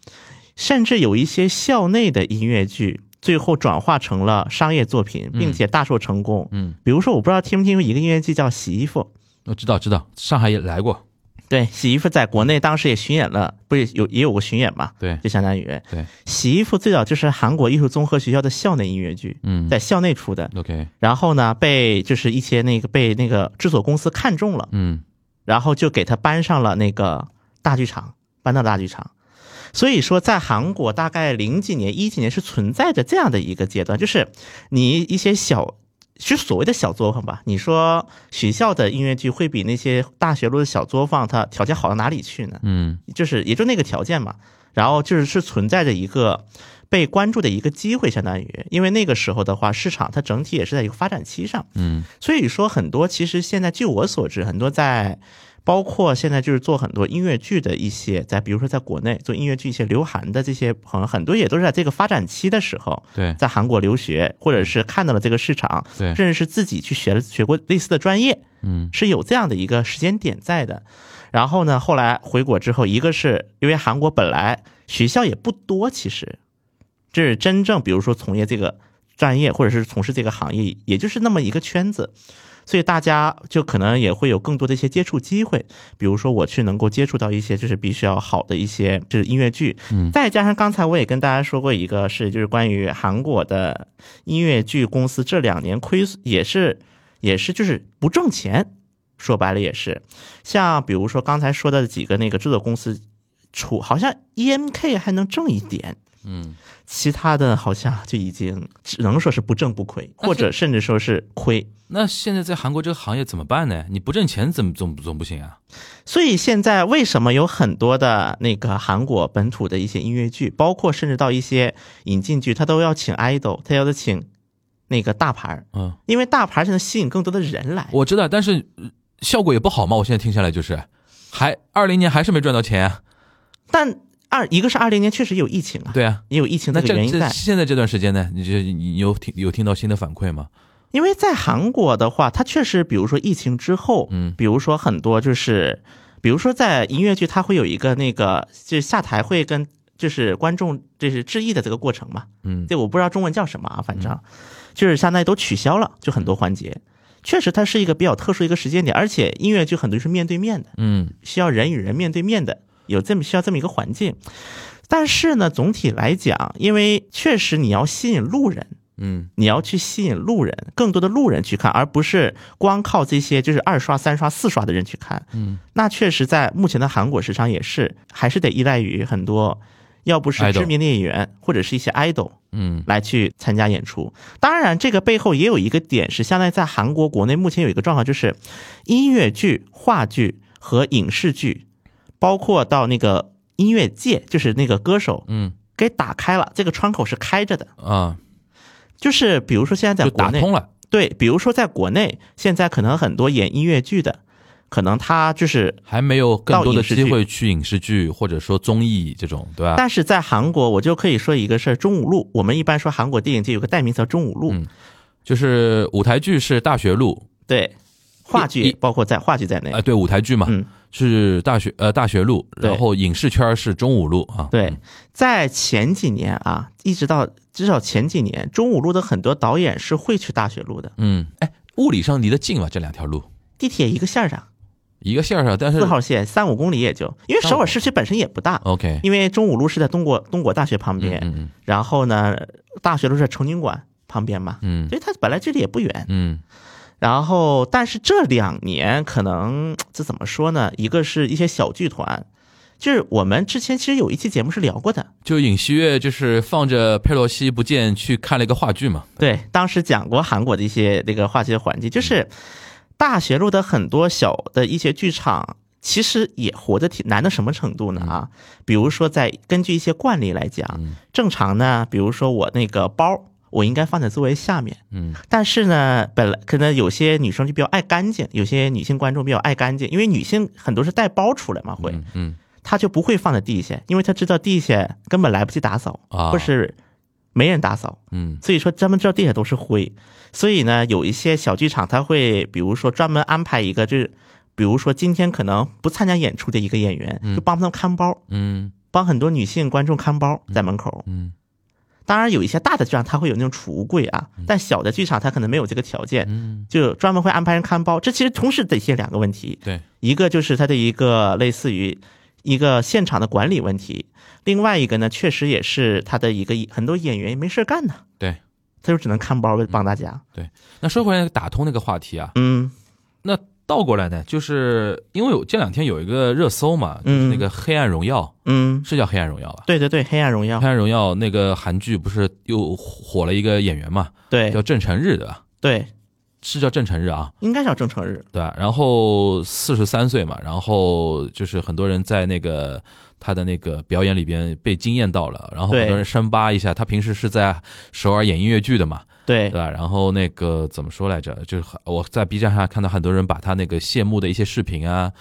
[SPEAKER 6] 甚至有一些校内的音乐剧，最后转化成了商业作品，并且大受成功。
[SPEAKER 5] 嗯，
[SPEAKER 6] 比如说，我不知道听没听过一个音乐剧叫《洗衣服》，
[SPEAKER 5] 我知道知道，上海也来过，
[SPEAKER 6] 对，《洗衣服》在国内当时也巡演了，不是有也有个巡演嘛？
[SPEAKER 5] 对
[SPEAKER 6] 就相当于
[SPEAKER 5] 对，
[SPEAKER 6] 洗衣服最早就是韩国艺术综合学校的校内音乐剧，
[SPEAKER 5] 嗯
[SPEAKER 6] 在校内出的。
[SPEAKER 5] ，OK，
[SPEAKER 6] 然后呢，被就是一些那个被那个制作公司看中了，
[SPEAKER 5] 嗯
[SPEAKER 6] 然后就给他搬上了那个大剧场，搬到大剧场。所以说，在韩国大概零几年、一几年是存在着这样的一个阶段，就是你一些小，是所谓的小作坊吧。你说学校的音乐剧会比那些大学路的小作坊，它条件好到哪里去呢？
[SPEAKER 5] 嗯
[SPEAKER 6] 就是也就那个条件嘛。然后就是是存在着一个被关注的一个机会，相当于，因为那个时候的话，市场它整体也是在一个发展期上。
[SPEAKER 5] 嗯
[SPEAKER 6] 所以说，很多其实现在据我所知，很多在包括现在就是做很多音乐剧的一些，在比如说在国内做音乐剧一些留韩的这些朋友，很多也都是在这个发展期的时候，
[SPEAKER 5] 对。
[SPEAKER 6] 在韩国留学，或者是看到了这个市场，
[SPEAKER 5] 对。
[SPEAKER 6] 甚至是自己去学了学过类似的专业，
[SPEAKER 5] 嗯。
[SPEAKER 6] 是有这样的一个时间点在的。然后呢，后来回国之后，一个是因为韩国本来学校也不多，其实这是真正比如说从业这个专业或者是从事这个行业，也就是那么一个圈子，所以大家就可能也会有更多的一些接触机会。比如说我去能够接触到一些就是必须要好的一些就是音乐剧，
[SPEAKER 5] 嗯
[SPEAKER 6] 再加上刚才我也跟大家说过一个是就是关于韩国的音乐剧公司这两年亏损也是也是就是不挣钱。说白了也是，像比如说刚才说的几个那个制作公司出，好像 EMK 还能挣一点，
[SPEAKER 5] 嗯，
[SPEAKER 6] 其他的好像就已经只能说是不挣不亏，或者甚至说是亏。
[SPEAKER 5] 那现在在韩国这个行业怎么办呢？你不挣钱怎么总总不行啊？
[SPEAKER 6] 所以现在为什么有很多的那个韩国本土的一些音乐剧，包括甚至到一些引进剧，他都要请 idol，他要请那个大牌儿，
[SPEAKER 5] 嗯，
[SPEAKER 6] 因为大牌儿才能吸引更多的人来。
[SPEAKER 5] 我知道，但是呃效果也不好嘛。我现在听下来就是，还二零年还是没赚到钱啊。
[SPEAKER 6] 但二一个是二零年确实有疫情啊，
[SPEAKER 5] 对啊，
[SPEAKER 6] 也有疫情
[SPEAKER 5] 那这这
[SPEAKER 6] 这个原因在。
[SPEAKER 5] 现在这段时间呢，你就你有听有听到新的反馈吗？
[SPEAKER 6] 因为在韩国的话，它确实，比如说疫情之后，
[SPEAKER 5] 嗯
[SPEAKER 6] 比如说很多就是，比如说在音乐剧，它会有一个那个，就是下台会跟就是观众就是致意的这个过程嘛，
[SPEAKER 5] 嗯
[SPEAKER 6] 这我不知道中文叫什么啊，反正就是相当于都取消了，就很多环节。确实，它是一个比较特殊一个时间点，而且音乐剧很多是面对面的，
[SPEAKER 5] 嗯
[SPEAKER 6] 需要人与人面对面的，有这么需要这么一个环境。但是呢，总体来讲，因为确实你要吸引路人，
[SPEAKER 5] 嗯
[SPEAKER 6] 你要去吸引路人，更多的路人去看，而不是光靠这些就是二刷、三刷、四刷的人去看。
[SPEAKER 5] 嗯，
[SPEAKER 6] 那确实在目前的韩国市场也是，还是得依赖于很多，要不是知名的演员，或者是一些 idol
[SPEAKER 5] 嗯
[SPEAKER 6] 来去参加演出。当然，这个背后也有一个点是，相当于在韩国国内目前有一个状况，就是音乐剧、话剧和影视剧，包括到那个音乐界，就是那个歌手
[SPEAKER 5] 嗯
[SPEAKER 6] 给打开了，这个窗口是开着的。
[SPEAKER 5] 啊
[SPEAKER 6] 就是比如说现在在国内，
[SPEAKER 5] 打通了。
[SPEAKER 6] 对，比如说在国内，现在可能很多演音乐剧的，可能他就是，
[SPEAKER 5] 还没有更多的机会去影视剧或者说综艺这种，对吧？
[SPEAKER 6] 但是在韩国，我就可以说一个事儿，中五路。我们一般说韩国电影界有个代名词叫中五路，
[SPEAKER 5] 嗯就是舞台剧是大学路，
[SPEAKER 6] 对，话剧包括在话剧在内。
[SPEAKER 5] 呃，对，舞台剧嘛，
[SPEAKER 6] 嗯
[SPEAKER 5] 是大学呃大学路，然后影视圈是中五路啊，
[SPEAKER 6] 对，在前几年啊，一直到至少前几年，中五路的很多导演是会去大学路的，
[SPEAKER 5] 嗯，哎，物理上离得近吧，这两条路？
[SPEAKER 6] 地铁一个线上，
[SPEAKER 5] 一个线上，但是
[SPEAKER 6] 四号线三五公里也就，因为首尔市区本身也不大
[SPEAKER 5] ，OK，
[SPEAKER 6] 因为中五路是在东国东国大学旁边，
[SPEAKER 5] 嗯嗯
[SPEAKER 6] 然后呢，大学路是在成均馆旁边嘛，
[SPEAKER 5] 嗯。
[SPEAKER 6] 所以它本来距离也不远。
[SPEAKER 5] 嗯
[SPEAKER 6] 然后，但是这两年可能这怎么说呢？一个是一些小剧团，就是我们之前其实有一期节目是聊过的，
[SPEAKER 5] 就尹锡悦就是放着佩洛西不见去看了一个话剧嘛，
[SPEAKER 6] 对，当时讲过韩国的一些那个话剧的环境，就是大学路的很多小的一些剧场，其实也活得挺难到什么程度呢啊？比如说，在根据一些惯例来讲，正常呢，比如说我那个包。我应该放在座位下面，
[SPEAKER 5] 嗯，
[SPEAKER 6] 但是呢，本来可能有些女生就比较爱干净，有些女性观众比较爱干净，因为女性很多是带包出来嘛，会，
[SPEAKER 5] 嗯嗯。
[SPEAKER 6] 她就不会放在地下，因为她知道地下根本来不及打扫，
[SPEAKER 5] 啊。
[SPEAKER 6] 或是没人打扫，
[SPEAKER 5] 嗯。
[SPEAKER 6] 所以说专门知道地下都是灰，所以呢，有一些小剧场他会，比如说专门安排一个，就是比如说今天可能不参加演出的一个演员，就帮他们看包，
[SPEAKER 5] 嗯。
[SPEAKER 6] 帮很多女性观众看包在门口。
[SPEAKER 5] 嗯
[SPEAKER 6] 当然有一些大的剧场它会有那种储物柜啊，但小的剧场它可能没有这个条件，
[SPEAKER 5] 嗯，
[SPEAKER 6] 就专门会安排人看包。这其实同时得现两个问题，
[SPEAKER 5] 对，
[SPEAKER 6] 一个就是它的一个类似于一个现场的管理问题，另外一个呢，确实也是它的一个很多演员没事干呢，
[SPEAKER 5] 对。
[SPEAKER 6] 他就只能看包帮大家。
[SPEAKER 5] 对。那说回来打通那个话题啊，
[SPEAKER 6] 嗯。
[SPEAKER 5] 那倒过来呢，就是因为有这两天有一个热搜嘛，就是
[SPEAKER 6] 嗯
[SPEAKER 5] 那个《黑暗荣耀》，
[SPEAKER 6] 嗯，
[SPEAKER 5] 是叫《黑暗荣耀》吧？
[SPEAKER 6] 对对对，黑暗荣耀《
[SPEAKER 5] 黑，暗荣耀》那个韩剧不是又火了一个演员嘛，
[SPEAKER 6] 对。
[SPEAKER 5] 叫郑成日的，
[SPEAKER 6] 对，
[SPEAKER 5] 是叫郑成日啊，
[SPEAKER 6] 应该叫郑成日。
[SPEAKER 5] 对吧？然后四十三岁嘛，然后就是很多人在那个他的那个表演里边被惊艳到了，然后很多人深扒一下，他平时是在首尔演音乐剧的嘛，
[SPEAKER 6] 对
[SPEAKER 5] 对吧？然后那个怎么说来着？就是我在 B 站上看到很多人把他那个谢幕的一些视频啊，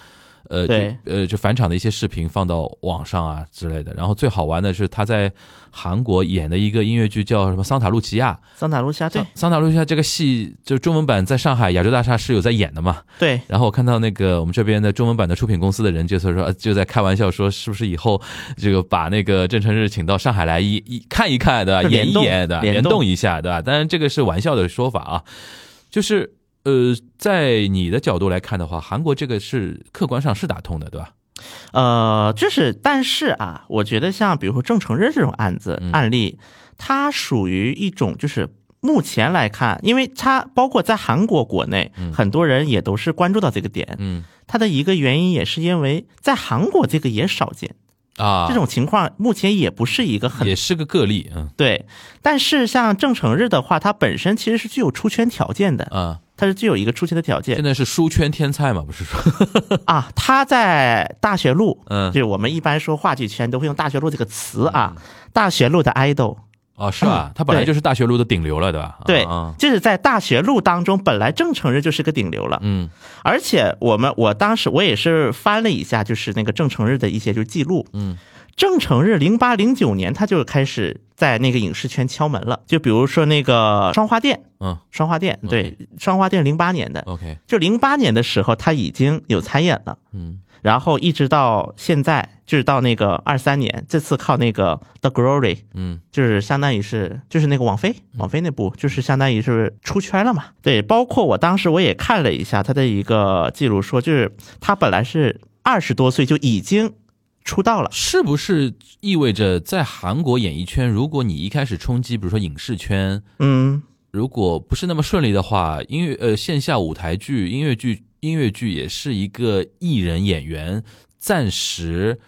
[SPEAKER 5] 呃，就
[SPEAKER 6] 对
[SPEAKER 5] 呃，就返场的一些视频放到网上啊之类的。然后最好玩的是他在韩国演的一个音乐剧叫什么《桑塔露琪亚》。
[SPEAKER 6] 桑塔露琪亚，对
[SPEAKER 5] 桑桑塔露琪亚这个戏，就中文版在上海亚洲大厦是有在演的嘛。
[SPEAKER 6] 对
[SPEAKER 5] 然后我看到那个我们这边的中文版的出品公司的人就是说，呃就在开玩笑说，是不是以后这个把那个郑成日请到上海来一一看一看，对吧？
[SPEAKER 6] 就联动
[SPEAKER 5] 演一演，对吧？联
[SPEAKER 6] 动
[SPEAKER 5] 一下，对吧？当然这个是玩笑的说法啊，就是呃，在你的角度来看的话，韩国这个是客观上是打通的，对吧？
[SPEAKER 6] 呃，就是，但是啊，我觉得像比如说郑成日这种案子、
[SPEAKER 5] 嗯。
[SPEAKER 6] 案例，它属于一种就是目前来看，因为它包括在韩国国内，很多人也都是关注到这个点。
[SPEAKER 5] 嗯。
[SPEAKER 6] 它的一个原因也是因为在韩国这个也少见，
[SPEAKER 5] 啊，
[SPEAKER 6] 这种情况目前也不是一个很
[SPEAKER 5] 也是个个例，嗯。
[SPEAKER 6] 对。但是像郑成日的话，他本身其实是具有出圈条件的，
[SPEAKER 5] 啊，
[SPEAKER 6] 他是具有一个出圈的条件。
[SPEAKER 5] 现在是书圈天才嘛，不是说？
[SPEAKER 6] 啊。他在大学路，
[SPEAKER 5] 嗯。
[SPEAKER 6] 就是我们一般说话剧圈都会用大学路这个词啊，大学路的 idol。
[SPEAKER 5] 哦，是吧？他本来就是大学路的顶流了，对吧？
[SPEAKER 6] 对。
[SPEAKER 5] 啊，，
[SPEAKER 6] 就是在大学路当中，本来郑成日就是个顶流了，
[SPEAKER 5] 嗯。
[SPEAKER 6] 而且我们我当时我也是翻了一下，就是那个郑成日的一些就是记录，
[SPEAKER 5] 嗯，
[SPEAKER 6] 郑成日零八零九年他就开始在那个影视圈敲门了，就比如说那个双花店，
[SPEAKER 5] 嗯
[SPEAKER 6] 双花店，对，双花店零八年的
[SPEAKER 5] ，，OK，
[SPEAKER 6] 就零八年的时候他已经有参演了，
[SPEAKER 5] 嗯。
[SPEAKER 6] 然后一直到现在，就是到那个二三年，这次靠那个 The Glory，
[SPEAKER 5] 嗯。
[SPEAKER 6] 就是相当于是就是那个王菲，王菲那部就是相当于是出圈了嘛。对，包括我当时我也看了一下他的一个记录，说就是他本来是二十多岁就已经出道了。
[SPEAKER 5] 是不是意味着在韩国演艺圈，如果你一开始冲击，比如说影视圈，
[SPEAKER 6] 嗯，
[SPEAKER 5] 如果不是那么顺利的话，音乐呃线下舞台剧、音乐剧、音乐剧也是一个艺人演员暂时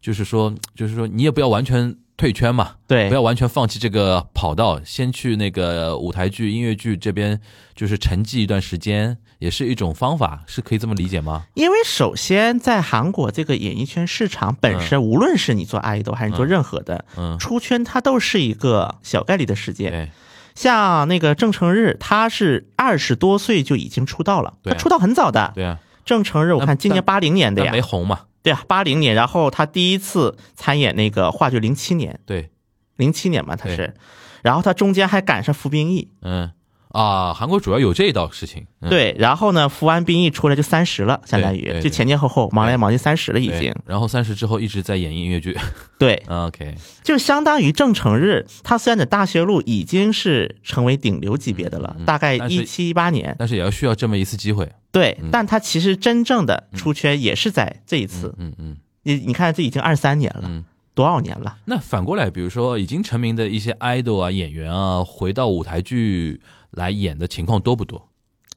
[SPEAKER 5] 就是说，就是说你也不要完全退圈嘛，
[SPEAKER 6] 对。
[SPEAKER 5] 不要完全放弃这个跑道，先去那个舞台剧、音乐剧这边就是沉寂一段时间，也是一种方法，是可以这么理解吗？
[SPEAKER 6] 因为首先在韩国这个演艺圈市场本身，无论是你做爱豆还是你做任何的，
[SPEAKER 5] 嗯，
[SPEAKER 6] 出圈它都是一个小概率的事件。
[SPEAKER 5] 对，
[SPEAKER 6] 像那个郑成日，他是二十多岁就已经出道了，他出道很早的。
[SPEAKER 5] 对啊，
[SPEAKER 6] 郑成日，我看今年八零年的呀。
[SPEAKER 5] 没，红嘛，
[SPEAKER 6] 对啊，八零年，然后他第一次参演那个话剧，零七年，
[SPEAKER 5] 对，
[SPEAKER 6] 零七年嘛，他是，然后他中间还赶上服兵役，
[SPEAKER 5] 嗯啊，韩国主要有这一道事情，嗯、
[SPEAKER 6] 对，然后呢，服完兵役出来就三十了，相当于就前前后后忙来忙去三十了已经，
[SPEAKER 5] 然后三十之后一直在演音乐剧。
[SPEAKER 6] 对，，
[SPEAKER 5] OK，
[SPEAKER 6] 就相当于郑成日，他虽然在大学路已经是成为顶流级别的了，大概一七一八年，
[SPEAKER 5] 但是也要需要这么一次机会，
[SPEAKER 6] 对，但他其实真正的出圈也是在这一次，
[SPEAKER 5] 嗯嗯。
[SPEAKER 6] 你你看这已经二三年了，
[SPEAKER 5] 嗯。
[SPEAKER 6] 多少年了？
[SPEAKER 5] 那反过来，比如说已经成名的一些 idol 啊、演员啊，回到舞台剧来演的情况多不多？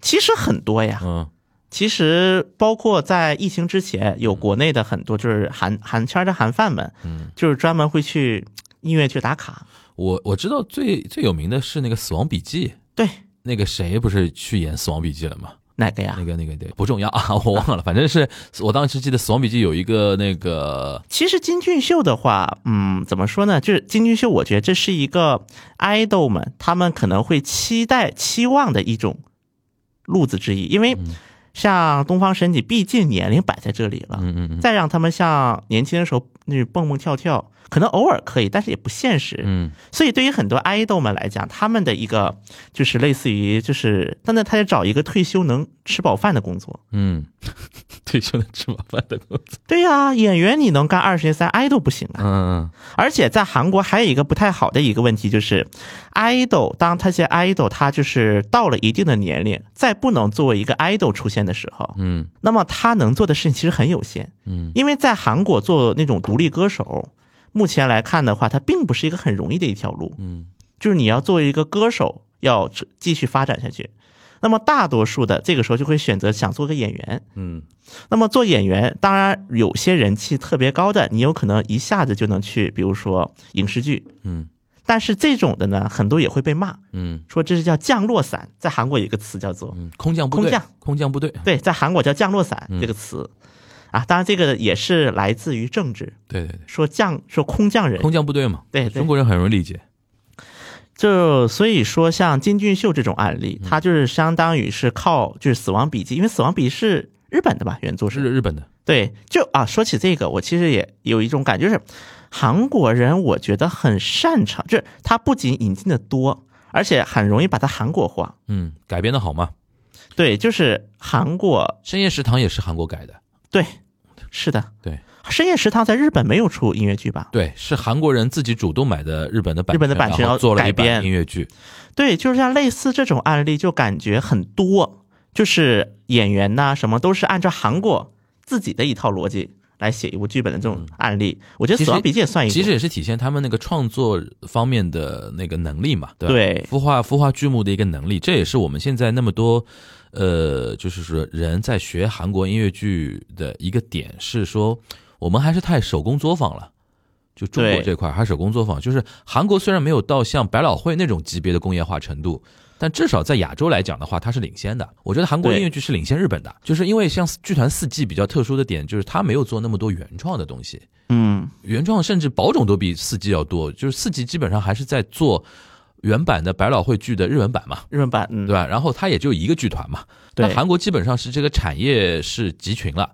[SPEAKER 6] 其实很多呀，
[SPEAKER 5] 嗯
[SPEAKER 6] 其实包括在疫情之前，有国内的很多就是韩韩圈的韩范们，
[SPEAKER 5] 嗯，
[SPEAKER 6] 就是专门会去音乐剧打卡。
[SPEAKER 5] 我我知道最最有名的是那个《死亡笔记》，
[SPEAKER 6] 对，
[SPEAKER 5] 那个谁不是去演《死亡笔记》了吗？
[SPEAKER 6] 哪个呀
[SPEAKER 5] 那？个那个对，不重要啊，我忘了，反正是我当时记得《死亡笔记》有一个那个，
[SPEAKER 6] 其实金俊秀的话，嗯，怎么说呢？就是金俊秀，我觉得这是一个 idol 们他们可能会期待、期望的一种路子之一，因为像东方神起，毕竟年龄摆在这里了，
[SPEAKER 5] 嗯嗯嗯
[SPEAKER 6] 再让他们像年轻的时候那蹦蹦跳跳，可能偶尔可以，但是也不现实。
[SPEAKER 5] 嗯
[SPEAKER 6] 所以对于很多爱豆们来讲，他们的一个就是类似于就是，但那他得找一个退休能吃饱饭的工作。
[SPEAKER 5] 嗯，退休能吃饱饭的工作，
[SPEAKER 6] 对呀、演员你能干二十年三，爱豆不行啊。
[SPEAKER 5] 嗯
[SPEAKER 6] 而且在韩国还有一个不太好的一个问题，就是，idol 当他这些 idol 他就是到了一定的年龄，再不能作为一个 idol 出现的时候，
[SPEAKER 5] 嗯
[SPEAKER 6] 那么他能做的事情其实很有限。
[SPEAKER 5] 嗯
[SPEAKER 6] 因为在韩国做那种独立歌手，目前来看的话，它并不是一个很容易的一条路。
[SPEAKER 5] 嗯
[SPEAKER 6] 就是你要作为一个歌手，要继续发展下去。那么大多数的这个时候就会选择想做个演员。
[SPEAKER 5] 嗯
[SPEAKER 6] 那么做演员，当然有些人气特别高的，你有可能一下子就能去，比如说影视剧。
[SPEAKER 5] 嗯
[SPEAKER 6] 但是这种的呢，很多也会被骂，
[SPEAKER 5] 嗯
[SPEAKER 6] 说这是叫降落伞。在韩国有一个词叫做
[SPEAKER 5] 嗯，空降部队，
[SPEAKER 6] 空降
[SPEAKER 5] 空降部队，
[SPEAKER 6] 对，在韩国叫降落伞
[SPEAKER 5] 嗯
[SPEAKER 6] 这个词。啊，当然这个也是来自于政治，
[SPEAKER 5] 对对对，
[SPEAKER 6] 说降说空降人，
[SPEAKER 5] 空降部队嘛，
[SPEAKER 6] 对对。
[SPEAKER 5] 中国人很容易理解，
[SPEAKER 6] 就所以说，像金俊秀这种案例，
[SPEAKER 5] 嗯。
[SPEAKER 6] 他就是相当于是靠就是《死亡笔记》，因为《死亡笔记》是日本的吧，原作
[SPEAKER 5] 是
[SPEAKER 6] 是。
[SPEAKER 5] 日本的，
[SPEAKER 6] 对，就啊，说起这个，我其实也有一种感觉，就是韩国人，我觉得很擅长，就是他不仅引进的多，而且很容易把它韩国化。
[SPEAKER 5] 嗯，改编的好吗，
[SPEAKER 6] 对，就是韩国，
[SPEAKER 5] 深夜食堂也是韩国改的，
[SPEAKER 6] 对，是的，
[SPEAKER 5] 对
[SPEAKER 6] 深夜食堂在日本没有出音乐剧吧？
[SPEAKER 5] 对，是韩国人自己主动买的日本的版
[SPEAKER 6] 日本的版权
[SPEAKER 5] 然后做了一
[SPEAKER 6] 改编
[SPEAKER 5] 版音乐剧，
[SPEAKER 6] 对，就是像类似这种案例，就感觉很多，就是演员呐、什么都是按照韩国自己的一套逻辑来写一部剧本的这种案例。我觉得《
[SPEAKER 5] 其实
[SPEAKER 6] 死亡笔记》也算一个。
[SPEAKER 5] 其实也是体现他们那个创作方面的那个能力嘛，对吧？
[SPEAKER 6] 对
[SPEAKER 5] 孵化孵化剧目的一个能力，这也是我们现在那么多，呃，就是说人在学韩国音乐剧的一个点是说，我们还是太手工作坊了。就中国这块还是手工作坊，就是韩国虽然没有到像百老汇那种级别的工业化程度，但至少在亚洲来讲的话，它是领先的。我觉得韩国音乐剧是领先日本的，就是因为像剧团四季比较特殊的点，就是它没有做那么多原创的东西，
[SPEAKER 6] 嗯，
[SPEAKER 5] 原创甚至保种都比四季要多，就是四季基本上还是在做原版的百老汇剧的日文版嘛，
[SPEAKER 6] 日文版，嗯，
[SPEAKER 5] 对吧？然后它也就一个剧团嘛，
[SPEAKER 6] 对
[SPEAKER 5] 那韩国基本上是这个产业是集群了，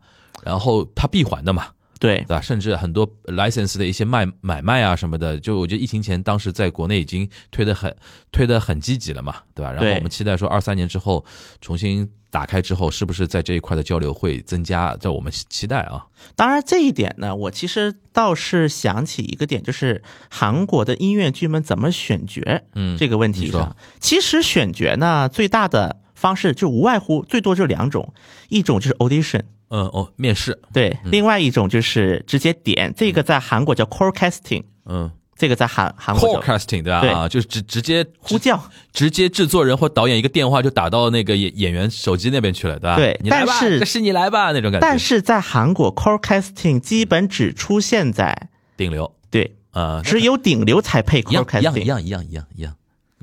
[SPEAKER 5] 然后它闭环的嘛，
[SPEAKER 6] 对
[SPEAKER 5] 对吧？甚至很多 license 的一些卖买卖啊什么的，就我觉得疫情前当时在国内已经推得很推得很积极了嘛，对吧？然后我们期待说二三年之后重新打开之后，是不是在这一块的交流会增加？这我们期待啊。
[SPEAKER 6] 当然这一点呢，我其实倒是想起一个点，就是韩国的音乐剧们怎么选角，
[SPEAKER 5] 嗯
[SPEAKER 6] 这个问题
[SPEAKER 5] 说
[SPEAKER 6] 上，其实选角呢，最大的方式就无外乎最多就两种，一种就是 audition。
[SPEAKER 5] 嗯哦，面试，
[SPEAKER 6] 对，另外一种就是直接点，这个在韩国叫 call casting，
[SPEAKER 5] 嗯
[SPEAKER 6] 这个在韩韩国
[SPEAKER 5] callcasting 对吧？
[SPEAKER 6] 对
[SPEAKER 5] 啊，就是直直接
[SPEAKER 6] 呼叫。
[SPEAKER 5] 直接制作人或导演一个电话就打到那个演演员手机那边去了，对吧？
[SPEAKER 6] 对
[SPEAKER 5] 你来吧
[SPEAKER 6] 但是
[SPEAKER 5] 这是你来吧那种感觉。
[SPEAKER 6] 但是在韩国 call casting 基本只出现在
[SPEAKER 5] 顶流
[SPEAKER 6] 对，
[SPEAKER 5] 呃，
[SPEAKER 6] 只有顶流才配
[SPEAKER 5] 样
[SPEAKER 6] casting，
[SPEAKER 5] 一样一样一样一样。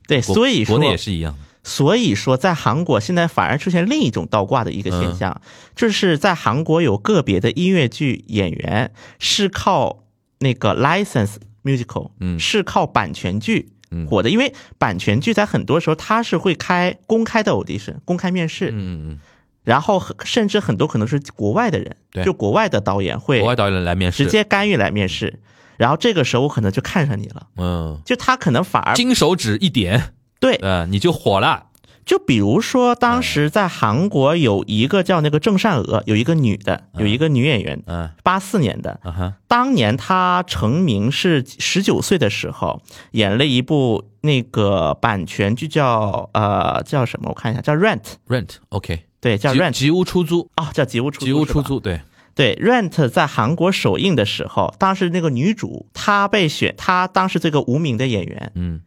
[SPEAKER 6] 对，所以说
[SPEAKER 5] 国内也是一样的。
[SPEAKER 6] 所以说，在韩国现在反而出现另一种倒挂的一个现象，
[SPEAKER 5] 嗯。
[SPEAKER 6] 就是在韩国有个别的音乐剧演员是靠那个 license musical，
[SPEAKER 5] 嗯。
[SPEAKER 6] 是靠版权剧
[SPEAKER 5] 嗯。
[SPEAKER 6] 火的，因为版权剧在很多时候它是会开公开的 audition，公开面试，
[SPEAKER 5] 嗯嗯嗯，
[SPEAKER 6] 然后甚至很多可能是国外的人，
[SPEAKER 5] 对。
[SPEAKER 6] 就国外的导演会
[SPEAKER 5] 国外导演来面试，
[SPEAKER 6] 直接干预来面试，然后这个时候我可能就看上你了，
[SPEAKER 5] 嗯，
[SPEAKER 6] 就他可能反而
[SPEAKER 5] 金手指一点，
[SPEAKER 6] 对，
[SPEAKER 5] 呃，你就火了。
[SPEAKER 6] 就比如说当时在韩国有一个叫那个郑善娥，有一个女的，有一个女演员，
[SPEAKER 5] 嗯。
[SPEAKER 6] 八四年的，当年她成名是十九岁的时候，演了一部那个版权剧叫呃叫什么？我看一下，叫
[SPEAKER 5] Rent，Rent，OK，
[SPEAKER 6] 对，叫 Rent
[SPEAKER 5] 吉屋出租，
[SPEAKER 6] 啊、叫吉屋出租，
[SPEAKER 5] 吉屋出租，对，
[SPEAKER 6] 对，Rent 在韩国首映的时候，当时那个女主她被选，她当时这个无名的演员，
[SPEAKER 5] 嗯，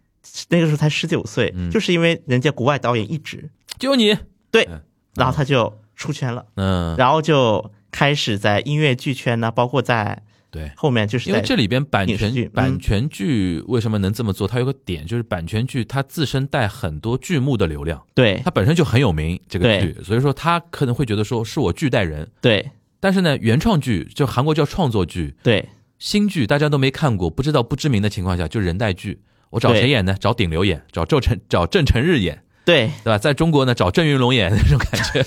[SPEAKER 6] 那个时候才十九岁，
[SPEAKER 5] 嗯。
[SPEAKER 6] 就是因为人家国外导演一直，
[SPEAKER 5] 就你，
[SPEAKER 6] 对
[SPEAKER 5] 嗯，
[SPEAKER 6] 然后他就出圈了，
[SPEAKER 5] 嗯，
[SPEAKER 6] 然后就开始在音乐剧圈呢，包括在
[SPEAKER 5] 对。
[SPEAKER 6] 后面就是
[SPEAKER 5] 因为这里边版权版权剧为什么能这么做？它有个点就是版权剧它自身带很多剧目的流量，
[SPEAKER 6] 对
[SPEAKER 5] 它本身就很有名这个剧，所以说他可能会觉得说是我剧带人，
[SPEAKER 6] 对。
[SPEAKER 5] 但是呢，原创剧就韩国叫创作剧，
[SPEAKER 6] 对
[SPEAKER 5] 新剧大家都没看过，不知道不知名的情况下就人带剧，我找谁演呢？找顶流演，找郑成找郑成日演，
[SPEAKER 6] 对
[SPEAKER 5] 对吧？在中国呢，找郑云龙演 那种感觉。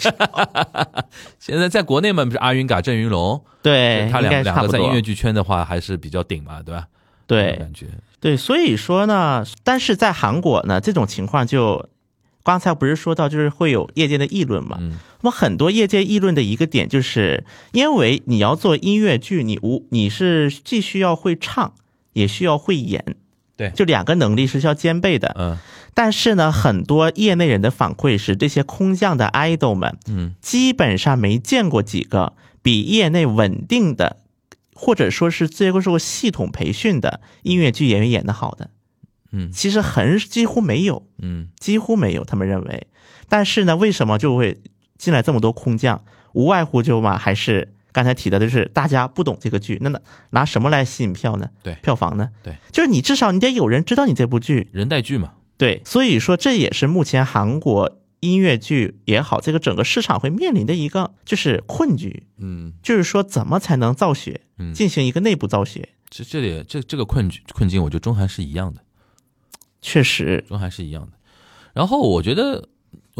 [SPEAKER 5] 现在在国内嘛，不是阿云嘎、郑云龙，
[SPEAKER 6] 对，
[SPEAKER 5] 他两两个在音乐剧圈的话还是比较顶嘛，对吧？
[SPEAKER 6] 对
[SPEAKER 5] 感觉，
[SPEAKER 6] 对，所以说呢，但是在韩国呢，这种情况就刚才不是说到就是会有业界的议论嘛？
[SPEAKER 5] 嗯
[SPEAKER 6] 那么很多业界议论的一个点就是，因为你要做音乐剧，你无你是既需要会唱，也需要会演，
[SPEAKER 5] 对
[SPEAKER 6] 就两个能力是需要兼备的。
[SPEAKER 5] 嗯
[SPEAKER 6] 但是呢，很多业内人的反馈是，这些空降的 idol 们
[SPEAKER 5] 嗯
[SPEAKER 6] 基本上没见过几个比业内稳定的，或者说是接受过系统培训的音乐剧演员演得好的。
[SPEAKER 5] 嗯
[SPEAKER 6] 其实很几乎没有，
[SPEAKER 5] 嗯
[SPEAKER 6] 几乎没有，他们认为。但是呢，为什么就会进来这么多空降？无外乎就嘛，还是刚才提到的，就是大家不懂这个剧，那拿拿什么来吸引票呢？
[SPEAKER 5] 对
[SPEAKER 6] 票房呢？
[SPEAKER 5] 对，
[SPEAKER 6] 就是你至少你得有人知道你这部剧。
[SPEAKER 5] 人带剧嘛，
[SPEAKER 6] 对，所以说这也是目前韩国音乐剧也好，这个整个市场会面临的一个就是困局，
[SPEAKER 5] 嗯，
[SPEAKER 6] 就是说怎么才能造血，
[SPEAKER 5] 嗯
[SPEAKER 6] 进行一个内部造血。
[SPEAKER 5] 这这里这这个困局困境，我觉得中韩是一样的，
[SPEAKER 6] 确实，
[SPEAKER 5] 中韩是一样的。然后我觉得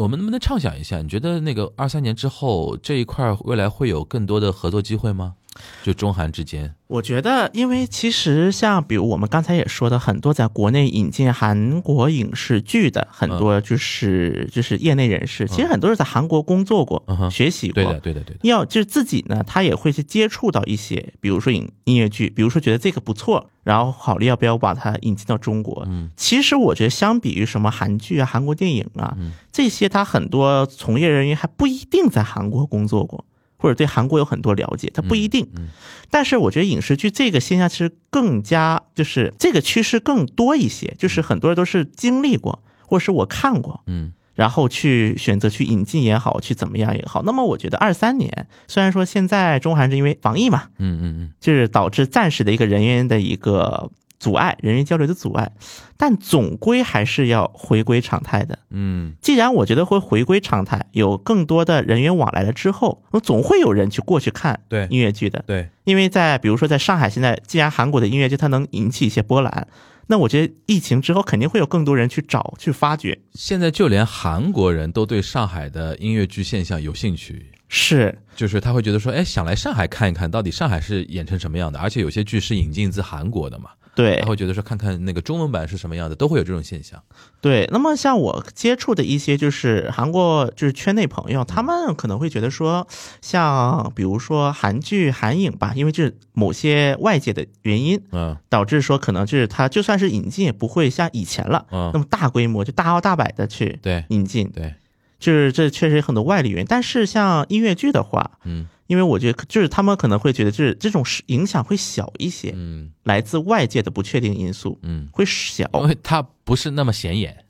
[SPEAKER 5] 我们能不能畅想一下？你觉得那个二三年之后这一块未来会有更多的合作机会吗？就中韩之间，
[SPEAKER 6] 我觉得，因为其实像比如我们刚才也说的，很多在国内引进韩国影视剧的很多就是、就是业内人士，其实很多是在韩国工作过、
[SPEAKER 5] 嗯
[SPEAKER 6] 学习过。
[SPEAKER 5] 对的，对的，对的，
[SPEAKER 6] 要就是自己呢，他也会去接触到一些，比如说影音乐剧，比如说觉得这个不错，然后考虑要不要把它引进到中国。
[SPEAKER 5] 嗯，
[SPEAKER 6] 其实我觉得相比于什么韩剧啊、韩国电影啊、这些，他很多从业人员还不一定在韩国工作过，或者对韩国有很多了解，他不一定。
[SPEAKER 5] 嗯
[SPEAKER 6] 但是我觉得影视剧这个现象其实更加就是这个趋势更多一些，就是很多人都是经历过，或者是我看过，
[SPEAKER 5] 嗯
[SPEAKER 6] 然后去选择去引进也好，去怎么样也好。那么我觉得二三年，虽然说现在中韩是因为防疫嘛，
[SPEAKER 5] 嗯嗯
[SPEAKER 6] 就是导致暂时的一个人员的一个阻碍，人员交流的阻碍，但总归还是要回归常态的。
[SPEAKER 5] 嗯
[SPEAKER 6] 既然我觉得会回归常态，有更多的人员往来了之后，那总会有人去过去看
[SPEAKER 5] 对
[SPEAKER 6] 音乐剧的
[SPEAKER 5] 嗯，。对，
[SPEAKER 6] 因为在比如说在上海，现在既然韩国的音乐剧它能引起一些波澜，那我觉得疫情之后肯定会有更多人去找去发掘。
[SPEAKER 5] 现在就连韩国人都对上海的音乐剧现象有兴趣。
[SPEAKER 6] 是
[SPEAKER 5] 就是他会觉得说，哎，想来上海看一看，到底上海是演成什么样的？而且有些剧是引进自韩国的嘛，
[SPEAKER 6] 对
[SPEAKER 5] 他会觉得说，看看那个中文版是什么样的，都会有这种现象。
[SPEAKER 6] 对。那么像我接触的一些就是韩国就是圈内朋友，他们可能会觉得说，像比如说韩剧、韩影吧，因为这某些外界的原因，
[SPEAKER 5] 嗯
[SPEAKER 6] 导致说可能就是它就算是引进，也不会像以前了，
[SPEAKER 5] 嗯
[SPEAKER 6] 那么大规模就大摇大摆的去
[SPEAKER 5] 对
[SPEAKER 6] 引进。
[SPEAKER 5] 对，
[SPEAKER 6] 就是这确实有很多外力原因。但是像音乐剧的话，
[SPEAKER 5] 嗯
[SPEAKER 6] 因为我觉得就是他们可能会觉得，就是这种是影响会小一些，
[SPEAKER 5] 嗯
[SPEAKER 6] 来自外界的不确定因素
[SPEAKER 5] 嗯，
[SPEAKER 6] 会小。
[SPEAKER 5] 因为它不是那么显眼，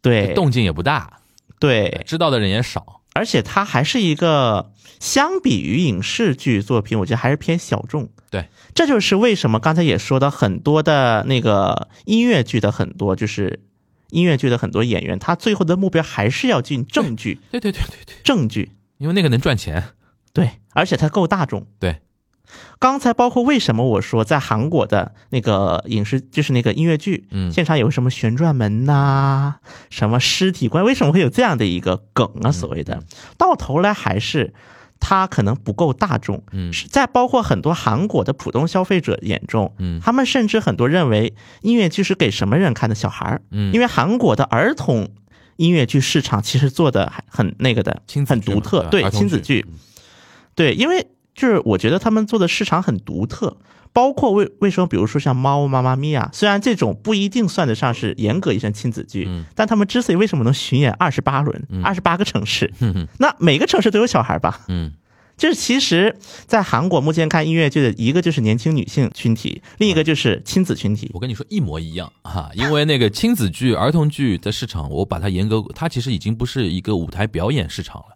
[SPEAKER 6] 对
[SPEAKER 5] 动静也不大，
[SPEAKER 6] 对，
[SPEAKER 5] 知道的人也少。
[SPEAKER 6] 而且它还是一个相比于影视剧作品，我觉得还是偏小众。
[SPEAKER 5] 对，
[SPEAKER 6] 这就是为什么刚才也说到很多的那个音乐剧的很多就是。音乐剧的很多演员，他最后的目标还是要进正剧，
[SPEAKER 5] 对对对对对，
[SPEAKER 6] 正剧，
[SPEAKER 5] 因为那个能赚钱。
[SPEAKER 6] 对，而且它够大众，
[SPEAKER 5] 对，
[SPEAKER 6] 刚才包括为什么我说在韩国的那个影视，就是那个音乐剧，
[SPEAKER 5] 嗯
[SPEAKER 6] 现场有什么旋转门呐、什么尸体观，为什么会有这样的一个梗啊？所谓的，到头来还是它可能不够大众。
[SPEAKER 5] 嗯
[SPEAKER 6] 是在包括很多韩国的普通消费者眼中，
[SPEAKER 5] 嗯
[SPEAKER 6] 他们甚至很多认为音乐剧是给什么人看的？小孩儿，
[SPEAKER 5] 嗯
[SPEAKER 6] 因为韩国的儿童音乐剧市场其实做的还很那个的，很独特，对亲子剧，对，因为就是我觉得他们做的市场很独特，包括为为什么，比如说像《猫妈妈咪呀》，虽然这种不一定算得上是严格意义上亲子剧，
[SPEAKER 5] 嗯
[SPEAKER 6] 但他们之所以为什么能巡演二十八轮、二十八个城市，那每个城市都有小孩吧？
[SPEAKER 5] 嗯
[SPEAKER 6] 就是其实，在韩国目前看音乐剧的一个就是年轻女性群体，另一个就是亲子群体
[SPEAKER 5] 我。跟你说一模一样哈，因为那个亲子剧、儿童剧的市场，我把它严格，它其实已经不是一个舞台表演市场了，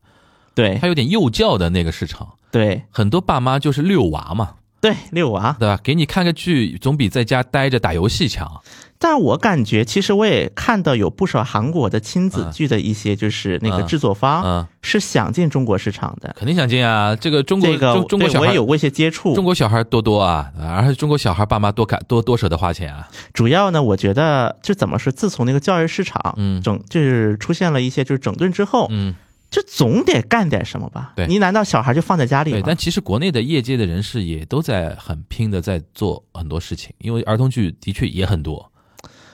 [SPEAKER 6] 对
[SPEAKER 5] 它有点幼教的那个市场。
[SPEAKER 6] 对
[SPEAKER 5] 很多爸妈就是遛娃嘛，
[SPEAKER 6] 对，遛娃。
[SPEAKER 5] 对吧？给你看个剧，总比在家待着打游戏强。
[SPEAKER 6] 但我感觉，其实我也看到有不少韩国的亲子剧的一些就是那个制作方
[SPEAKER 5] 嗯，
[SPEAKER 6] 是想进中国市场的。
[SPEAKER 5] 肯定想进啊！这个中国
[SPEAKER 6] 这个
[SPEAKER 5] 中中国小孩
[SPEAKER 6] 我也有过一些接触。
[SPEAKER 5] 中国小孩多多啊，而且中国小孩爸妈多敢多多舍得花钱啊。
[SPEAKER 6] 主要呢，我觉得就怎么说，自从那个教育市场
[SPEAKER 5] 嗯
[SPEAKER 6] 整就是出现了一些就是整顿之后，
[SPEAKER 5] 嗯，
[SPEAKER 6] 就总得干点什么吧？
[SPEAKER 5] 对
[SPEAKER 6] 你难道小孩就放在家里
[SPEAKER 5] 对，但其实国内的业界的人士也都在很拼的在做很多事情，因为儿童剧的确也很多。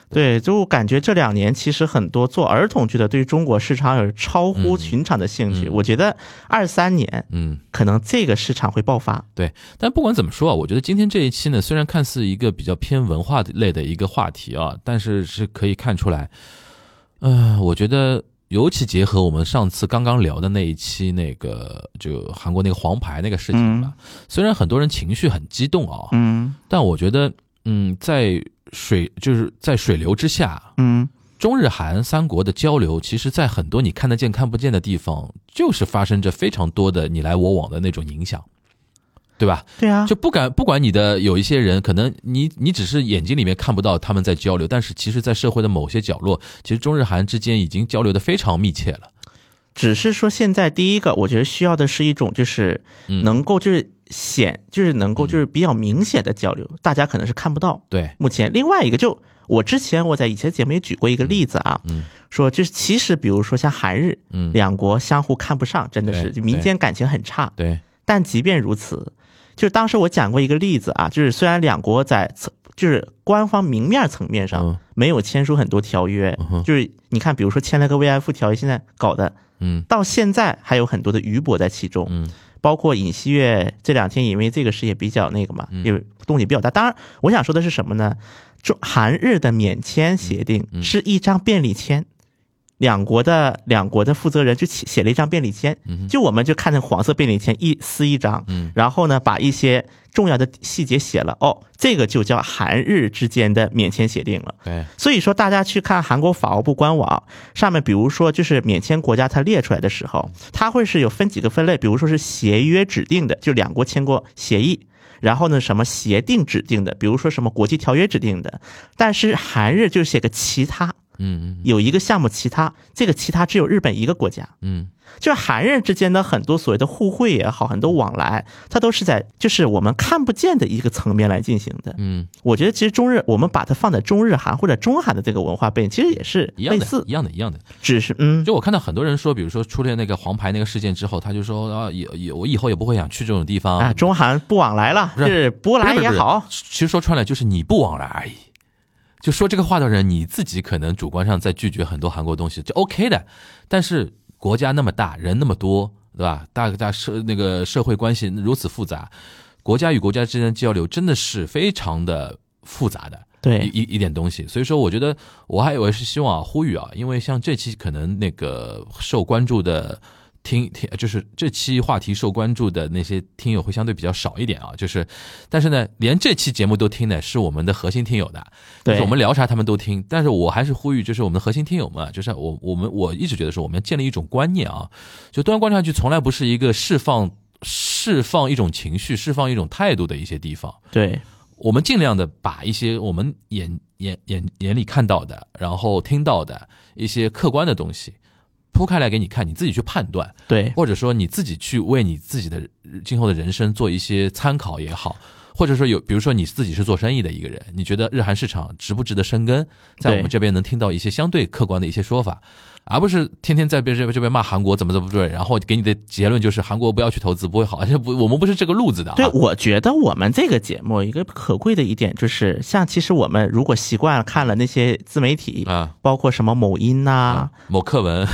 [SPEAKER 6] 对，就感觉这两年其实很多做儿童剧的对中国市场有超乎寻常的兴趣。
[SPEAKER 5] 嗯嗯
[SPEAKER 6] 我觉得二三年
[SPEAKER 5] 嗯，
[SPEAKER 6] 可能这个市场会爆发。
[SPEAKER 5] 对。但不管怎么说啊，我觉得今天这一期呢，虽然看似一个比较偏文化类的一个话题啊，但是是可以看出来，嗯、我觉得尤其结合我们上次刚刚聊的那一期那个就韩国那个黄牌那个事情吧，虽然很多人情绪很激动啊，
[SPEAKER 6] 嗯。
[SPEAKER 5] 但我觉得，嗯，在水就是在水流之下，
[SPEAKER 6] 嗯，
[SPEAKER 5] 中日韩三国的交流，其实，在很多你看得见、看不见的地方，就是发生着非常多的你来我往的那种影响，对吧？
[SPEAKER 6] 对啊，
[SPEAKER 5] 就不敢不管你的有一些人，可能你你只是眼睛里面看不到他们在交流，但是其实，在社会的某些角落，其实中日韩之间已经交流的非常密切了。
[SPEAKER 6] 只是说现在第一个，我觉得需要的是一种就是
[SPEAKER 5] 嗯
[SPEAKER 6] 能够就是显，就是能够就是比较明显的交流，大家可能是看不到。
[SPEAKER 5] 对，
[SPEAKER 6] 目前另外一个就我之前我在以前节目也举过一个例子啊，
[SPEAKER 5] 嗯
[SPEAKER 6] 说就是其实比如说像韩日，
[SPEAKER 5] 嗯
[SPEAKER 6] 两国相互看不上，真的是就民间感情很差。
[SPEAKER 5] 对，
[SPEAKER 6] 但即便如此，就是当时我讲过一个例子啊，就是虽然两国在层就是官方明面层面上
[SPEAKER 5] 嗯。
[SPEAKER 6] 没有签署很多条约，
[SPEAKER 5] 嗯
[SPEAKER 6] 就是你看，比如说签了个慰安妇条约，现在搞的
[SPEAKER 5] 嗯。
[SPEAKER 6] 到现在还有很多的余波在其中，
[SPEAKER 5] 嗯。
[SPEAKER 6] 包括尹锡悦这两天因为这个事也比较那个嘛，
[SPEAKER 5] 嗯。
[SPEAKER 6] 因为动静比较大。当然，我想说的是什么呢？中韩日的免签协定是一张便利签。两国的两国的负责人就写写了一张便利签，就我们就看那黄色便利签一撕一张，
[SPEAKER 5] 嗯。
[SPEAKER 6] 然后呢把一些重要的细节写了，哦，这个就叫韩日之间的免签协定了。
[SPEAKER 5] 对，
[SPEAKER 6] 所以说，大家去看韩国法务部官网上面，比如说就是免签国家，它列出来的时候，它会是有分几个分类，比如说是协约指定的，就两国签过协议，然后呢什么协定指定的，比如说什么国际条约指定的，但是韩日就写个其他，
[SPEAKER 5] 嗯嗯
[SPEAKER 6] 有一个项目其他，这个其他只有日本一个国家，
[SPEAKER 5] 嗯
[SPEAKER 6] 就是韩日之间的很多所谓的互惠也好，很多往来，它都是在就是我们看不见的一个层面来进行的。
[SPEAKER 5] 嗯，
[SPEAKER 6] 我觉得其实中日，我们把它放在中日韩或者中韩的这个文化背景，其实也是
[SPEAKER 5] 一样的，
[SPEAKER 6] 类似
[SPEAKER 5] 一，样的，一样的。
[SPEAKER 6] 只是嗯，
[SPEAKER 5] 就我看到很多人说，比如说出了那个黄牌那个事件之后，他就说啊，也也我以后也不会想去这种地方
[SPEAKER 6] 啊，中韩不往来了，
[SPEAKER 5] 是
[SPEAKER 6] 是不来
[SPEAKER 5] 不是不是
[SPEAKER 6] 也好，
[SPEAKER 5] 其实说穿了就是你不往来而已。就说这个话的人，你自己可能主观上在拒绝很多韩国东西，就 OK 的。但是国家那么大，人那么多，对吧？大大社那个社会关系如此复杂，国家与国家之间的交流真的是非常的复杂的。
[SPEAKER 6] 对
[SPEAKER 5] 一一一点东西，所以说我觉得我还以为是希望啊呼吁啊，因为像这期可能那个受关注的听听，就是这期话题受关注的那些听友会相对比较少一点啊，就是但是呢，连这期节目都听的是我们的核心听友的，就是
[SPEAKER 6] 对
[SPEAKER 5] 我们聊啥他们都听，但是我还是呼吁，就是我们的核心听友们啊，就是我我们我一直觉得说我们要建立一种观念啊，就端观察局从来不是一个释放释放一种情绪、释放一种态度的一些地方。
[SPEAKER 6] 对
[SPEAKER 5] 我们尽量的把一些我们眼眼眼眼里看到的，然后听到的一些客观的东西，铺开来给你看，你自己去判断，
[SPEAKER 6] 对
[SPEAKER 5] 或者说你自己去为你自己的今后的人生做一些参考也好，或者说有，比如说你自己是做生意的一个人，你觉得日韩市场值不值得深耕，在我们这边能听到一些相对客观的一些说法。而不是天天在被这边这边骂韩国怎么怎么不对，然后给你的结论就是韩国不要去投资不会好，而 且不我们不是这个路子的、啊。
[SPEAKER 6] 对，我觉得我们这个节目一个可贵的一点就是，像其实我们如果习惯看了那些自媒体，
[SPEAKER 5] 啊
[SPEAKER 6] 包括什么某音呐、
[SPEAKER 5] 啊，某课文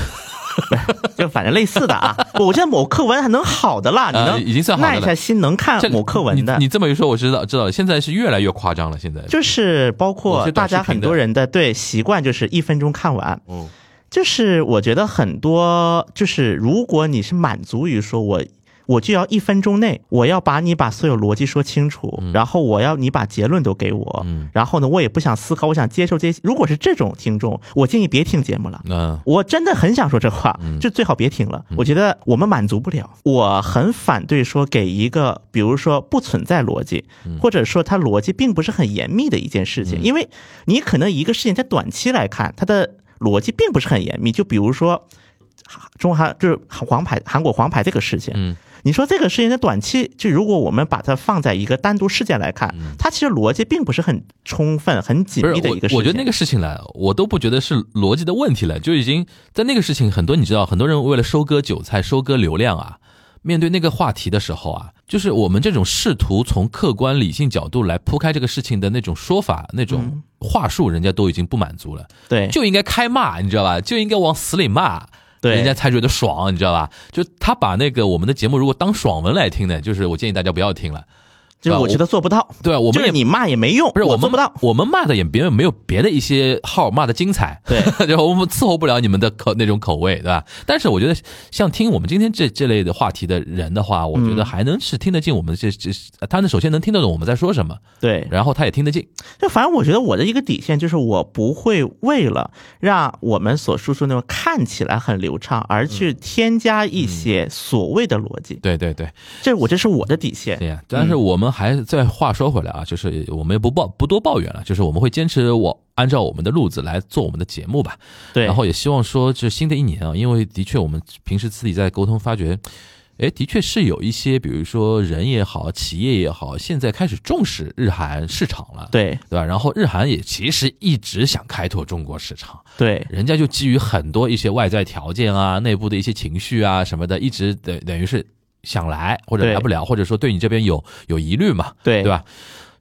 [SPEAKER 6] 就反正类似的啊，我现在某课文还能好的啦，你
[SPEAKER 5] 啊
[SPEAKER 6] 能
[SPEAKER 5] 已经算好的了
[SPEAKER 6] 耐下心能看
[SPEAKER 5] 这
[SPEAKER 6] 某课文的
[SPEAKER 5] 你。你这么一说，我知道知道了，现在是越来越夸张了。现在
[SPEAKER 6] 就是包括大家很多人的对习惯就是一分钟看完，
[SPEAKER 5] 嗯，
[SPEAKER 6] 就是我觉得很多就是如果你是满足于说我。我就要一分钟内，我要把你把所有逻辑说清楚，然后我要你把结论都给我，
[SPEAKER 5] 嗯。
[SPEAKER 6] 然后呢，我也不想思考，我想接受这些。如果是这种听众，我建议别听节目了。
[SPEAKER 5] 嗯。
[SPEAKER 6] 我真的很想说这话，就最好别听了。我觉得我们满足不了，我很反对说给一个，比如说不存在逻辑，或者说它逻辑并不是很严密的一件事情，因为你可能一个事情在短期来看，它的逻辑并不是很严密。就比如说中韩就是黄牌韩国黄牌这个事情，
[SPEAKER 5] 嗯
[SPEAKER 6] 你说这个事情的短期，就如果我们把它放在一个单独事件来看，它其实逻辑并不是很充分、很紧密的一个事情。
[SPEAKER 5] 我，我觉得那个事情来，我都不觉得是逻辑的问题了，就已经在那个事情很多，你知道，很多人为了收割韭菜、收割流量啊，面对那个话题的时候啊，就是我们这种试图从客观理性角度来铺开这个事情的那种说法、那种话术，人家都已经不满足了，
[SPEAKER 6] 对，
[SPEAKER 5] 就应该开骂，你知道吧？就应该往死里骂。
[SPEAKER 6] 对
[SPEAKER 5] 人家才觉得爽，你知道吧？就他把那个我们的节目如果当爽文来听呢，就是我建议大家不要听了。
[SPEAKER 6] 就是我觉得做不到。
[SPEAKER 5] 对啊，我们也
[SPEAKER 6] 就是你骂也没用，
[SPEAKER 5] 不是我
[SPEAKER 6] 做不到。
[SPEAKER 5] 我们骂的也别没有别的一些号骂的精彩，
[SPEAKER 6] 对，
[SPEAKER 5] 就我们伺候不了你们的口那种口味，对吧？但是我觉得像听我们今天这这类的话题的人的话，我觉得还能是听得进我们这这，他呢首先能听得懂我们在说什么，
[SPEAKER 6] 对，
[SPEAKER 5] 然后他也听得进，
[SPEAKER 6] 就反正我觉得我的一个底线就是，我不会为了让我们所输出那种看起来很流畅，而去添加一些所谓的逻辑。
[SPEAKER 5] 对对对，
[SPEAKER 6] 这我这是我的底线。
[SPEAKER 5] 对呀。但是我们还再话说回来啊，就是我们也不抱不多抱怨了，就是我们会坚持我按照我们的路子来做我们的节目吧。
[SPEAKER 6] 对，
[SPEAKER 5] 然后也希望说，这新的一年啊，因为的确我们平时自己在沟通，发觉，哎，的确是有一些，比如说人也好，企业也好，现在开始重视日韩市场了，
[SPEAKER 6] 对
[SPEAKER 5] 对吧？然后日韩也其实一直想开拓中国市场，
[SPEAKER 6] 对
[SPEAKER 5] 人家就基于很多一些外在条件啊、内部的一些情绪啊什么的，一直等等于是想来或者来不了，或者说对你这边有有疑虑嘛，
[SPEAKER 6] 对
[SPEAKER 5] 对吧？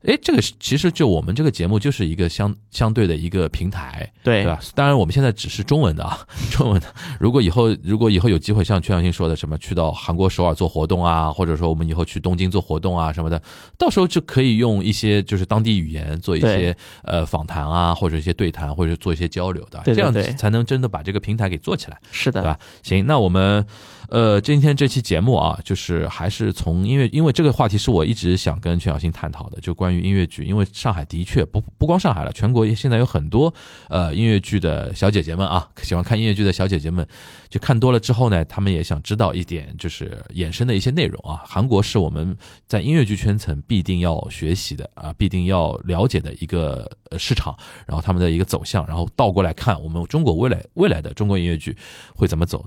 [SPEAKER 5] 哎，这个是其实就我们这个节目就是一个相相对的一个平台，
[SPEAKER 6] 对
[SPEAKER 5] 对吧？当然我们现在只是中文的啊，中文的。如果以后如果以后有机会，像全小新说的，什么去到韩国首尔做活动啊，或者说我们以后去东京做活动啊什么的，到时候就可以用一些就是当地语言做一些呃访谈啊，或者一些对谈，或者做一些交流的，这样才能真的把这个平台给做起来。
[SPEAKER 6] 是的，
[SPEAKER 5] 对吧？行，那我们呃今天这期节目啊，就是还是从因为，因为这个话题是我一直想跟全小新探讨的，就关于音乐剧，因为上海的确不不光上海了，全国现在有很多呃音乐剧的小姐姐们啊，喜欢看音乐剧的小姐姐们，就看多了之后呢，他们也想知道一点就是衍生的一些内容啊。韩国是我们在音乐剧圈层必定要学习的啊，必定要了解的一个市场，然后他们的一个走向，然后倒过来看我们中国未来未来的中国音乐剧会怎么走。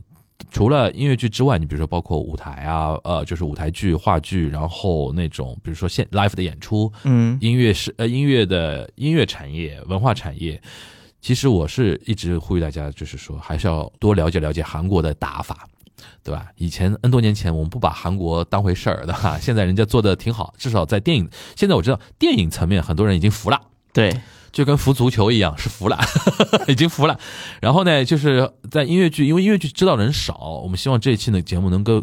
[SPEAKER 5] 除了音乐剧之外，你比如说包括舞台啊，呃，就是舞台剧、话剧，然后那种比如说现 live 的演出，
[SPEAKER 6] 嗯，
[SPEAKER 5] 音乐是呃音乐的音乐产业、文化产业，其实我是一直呼吁大家，就是说还是要多了解了解韩国的打法。对吧？以前 N 多年前我们不把韩国当回事儿的哈，现在人家做的挺好，至少在电影。现在我知道电影层面很多人已经服了，
[SPEAKER 6] 对
[SPEAKER 5] 就跟服足球一样，是服了，已经服了。然后呢，就是在音乐剧，因为音乐剧知道人少，我们希望这一期的节目能够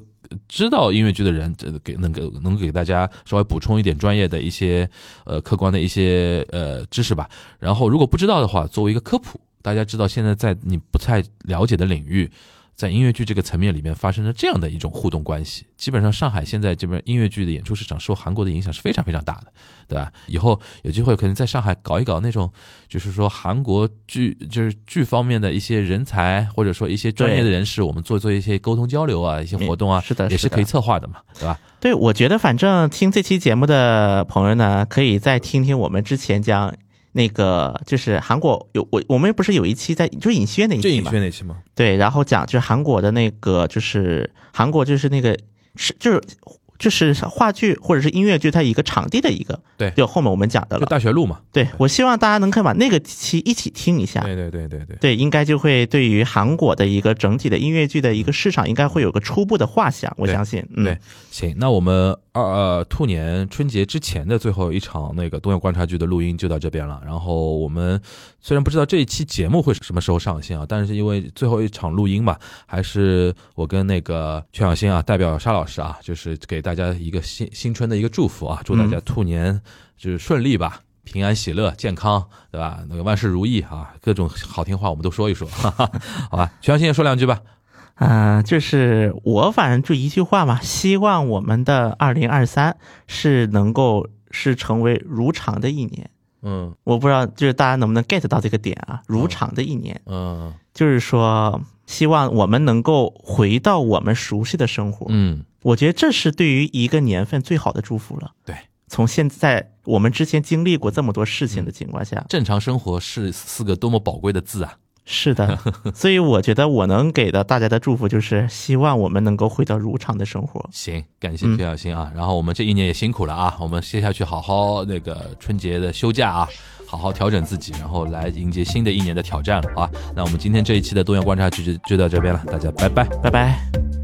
[SPEAKER 5] 知道音乐剧的人，这给能够能给大家稍微补充一点专业的一些呃客观的一些呃知识吧。然后如果不知道的话，作为一个科普，大家知道现在在你不太了解的领域。在音乐剧这个层面里面发生了这样的一种互动关系，基本上上海现在这边音乐剧的演出市场受韩国的影响是非常非常大的，对吧？以后有机会可能在上海搞一搞那种，就是说韩国剧就是剧方面的一些人才，或者说一些专业的人士，我们做做一些沟通交流啊，一些活动啊，
[SPEAKER 6] 是的
[SPEAKER 5] 也是可以策划的嘛，对吧？
[SPEAKER 6] 对，我觉得反正听这期节目的朋友呢，可以再听听我们之前讲那个就是韩国有我我们不是有一期在就是尹轩那一
[SPEAKER 7] 这影
[SPEAKER 6] 期嘛，
[SPEAKER 7] 轩那期吗？
[SPEAKER 6] 对，然后讲就是韩国的那个就是韩国就是那个是就是就是话剧或者是音乐剧它一个场地的一个，
[SPEAKER 5] 对
[SPEAKER 6] 就后面我们讲的
[SPEAKER 7] 就
[SPEAKER 6] 了。
[SPEAKER 7] 大学路嘛。
[SPEAKER 6] 对我希望大家能可以把那个期一起听一下。
[SPEAKER 7] 对对对对对。
[SPEAKER 6] 对，应该就会对于韩国的一个整体的音乐剧的一个市场，应该会有个初步的画像。我相信，嗯，
[SPEAKER 5] 对，行，那我们二呃兔年春节之前的最后一场那个东亚观察局的录音就到这边了。然后我们虽然不知道这一期节目会什么时候上线啊，但是因为最后一场录音嘛，还是我跟那个全小新啊，代表沙老师啊，就是给大家一个新新春的一个祝福啊，祝大家兔年就是顺利吧。平安喜乐、健康，对吧？那个万事如意啊，各种好听话我们都说一说，哈哈，好吧？全小新也说两句吧。
[SPEAKER 6] 啊、就是我反正就一句话嘛，希望我们的二零二三是能够是成为如常的一年。
[SPEAKER 5] 嗯
[SPEAKER 6] 我不知道，就是大家能不能 get 到这个点啊？如常的一年，
[SPEAKER 5] 嗯
[SPEAKER 6] 就是说，希望我们能够回到我们熟悉的生活。
[SPEAKER 5] 嗯，
[SPEAKER 6] 我觉得这是对于一个年份最好的祝福了。
[SPEAKER 5] 对，
[SPEAKER 6] 从现在我们之前经历过这么多事情的情况下，
[SPEAKER 5] 正常生活是四个多么宝贵的字啊！
[SPEAKER 6] 是的，所以我觉得我能给的大家的祝福就是，希望我们能够回到如常的生活。
[SPEAKER 5] 行，感谢费小新啊。然后我们这一年也辛苦了啊，我们接下去好好那个春节的休假啊，好好调整自己，然后来迎接新的一年的挑战了啊。那我们今天这一期的东阳观察局就就到这边了，大家拜拜。
[SPEAKER 6] 拜拜。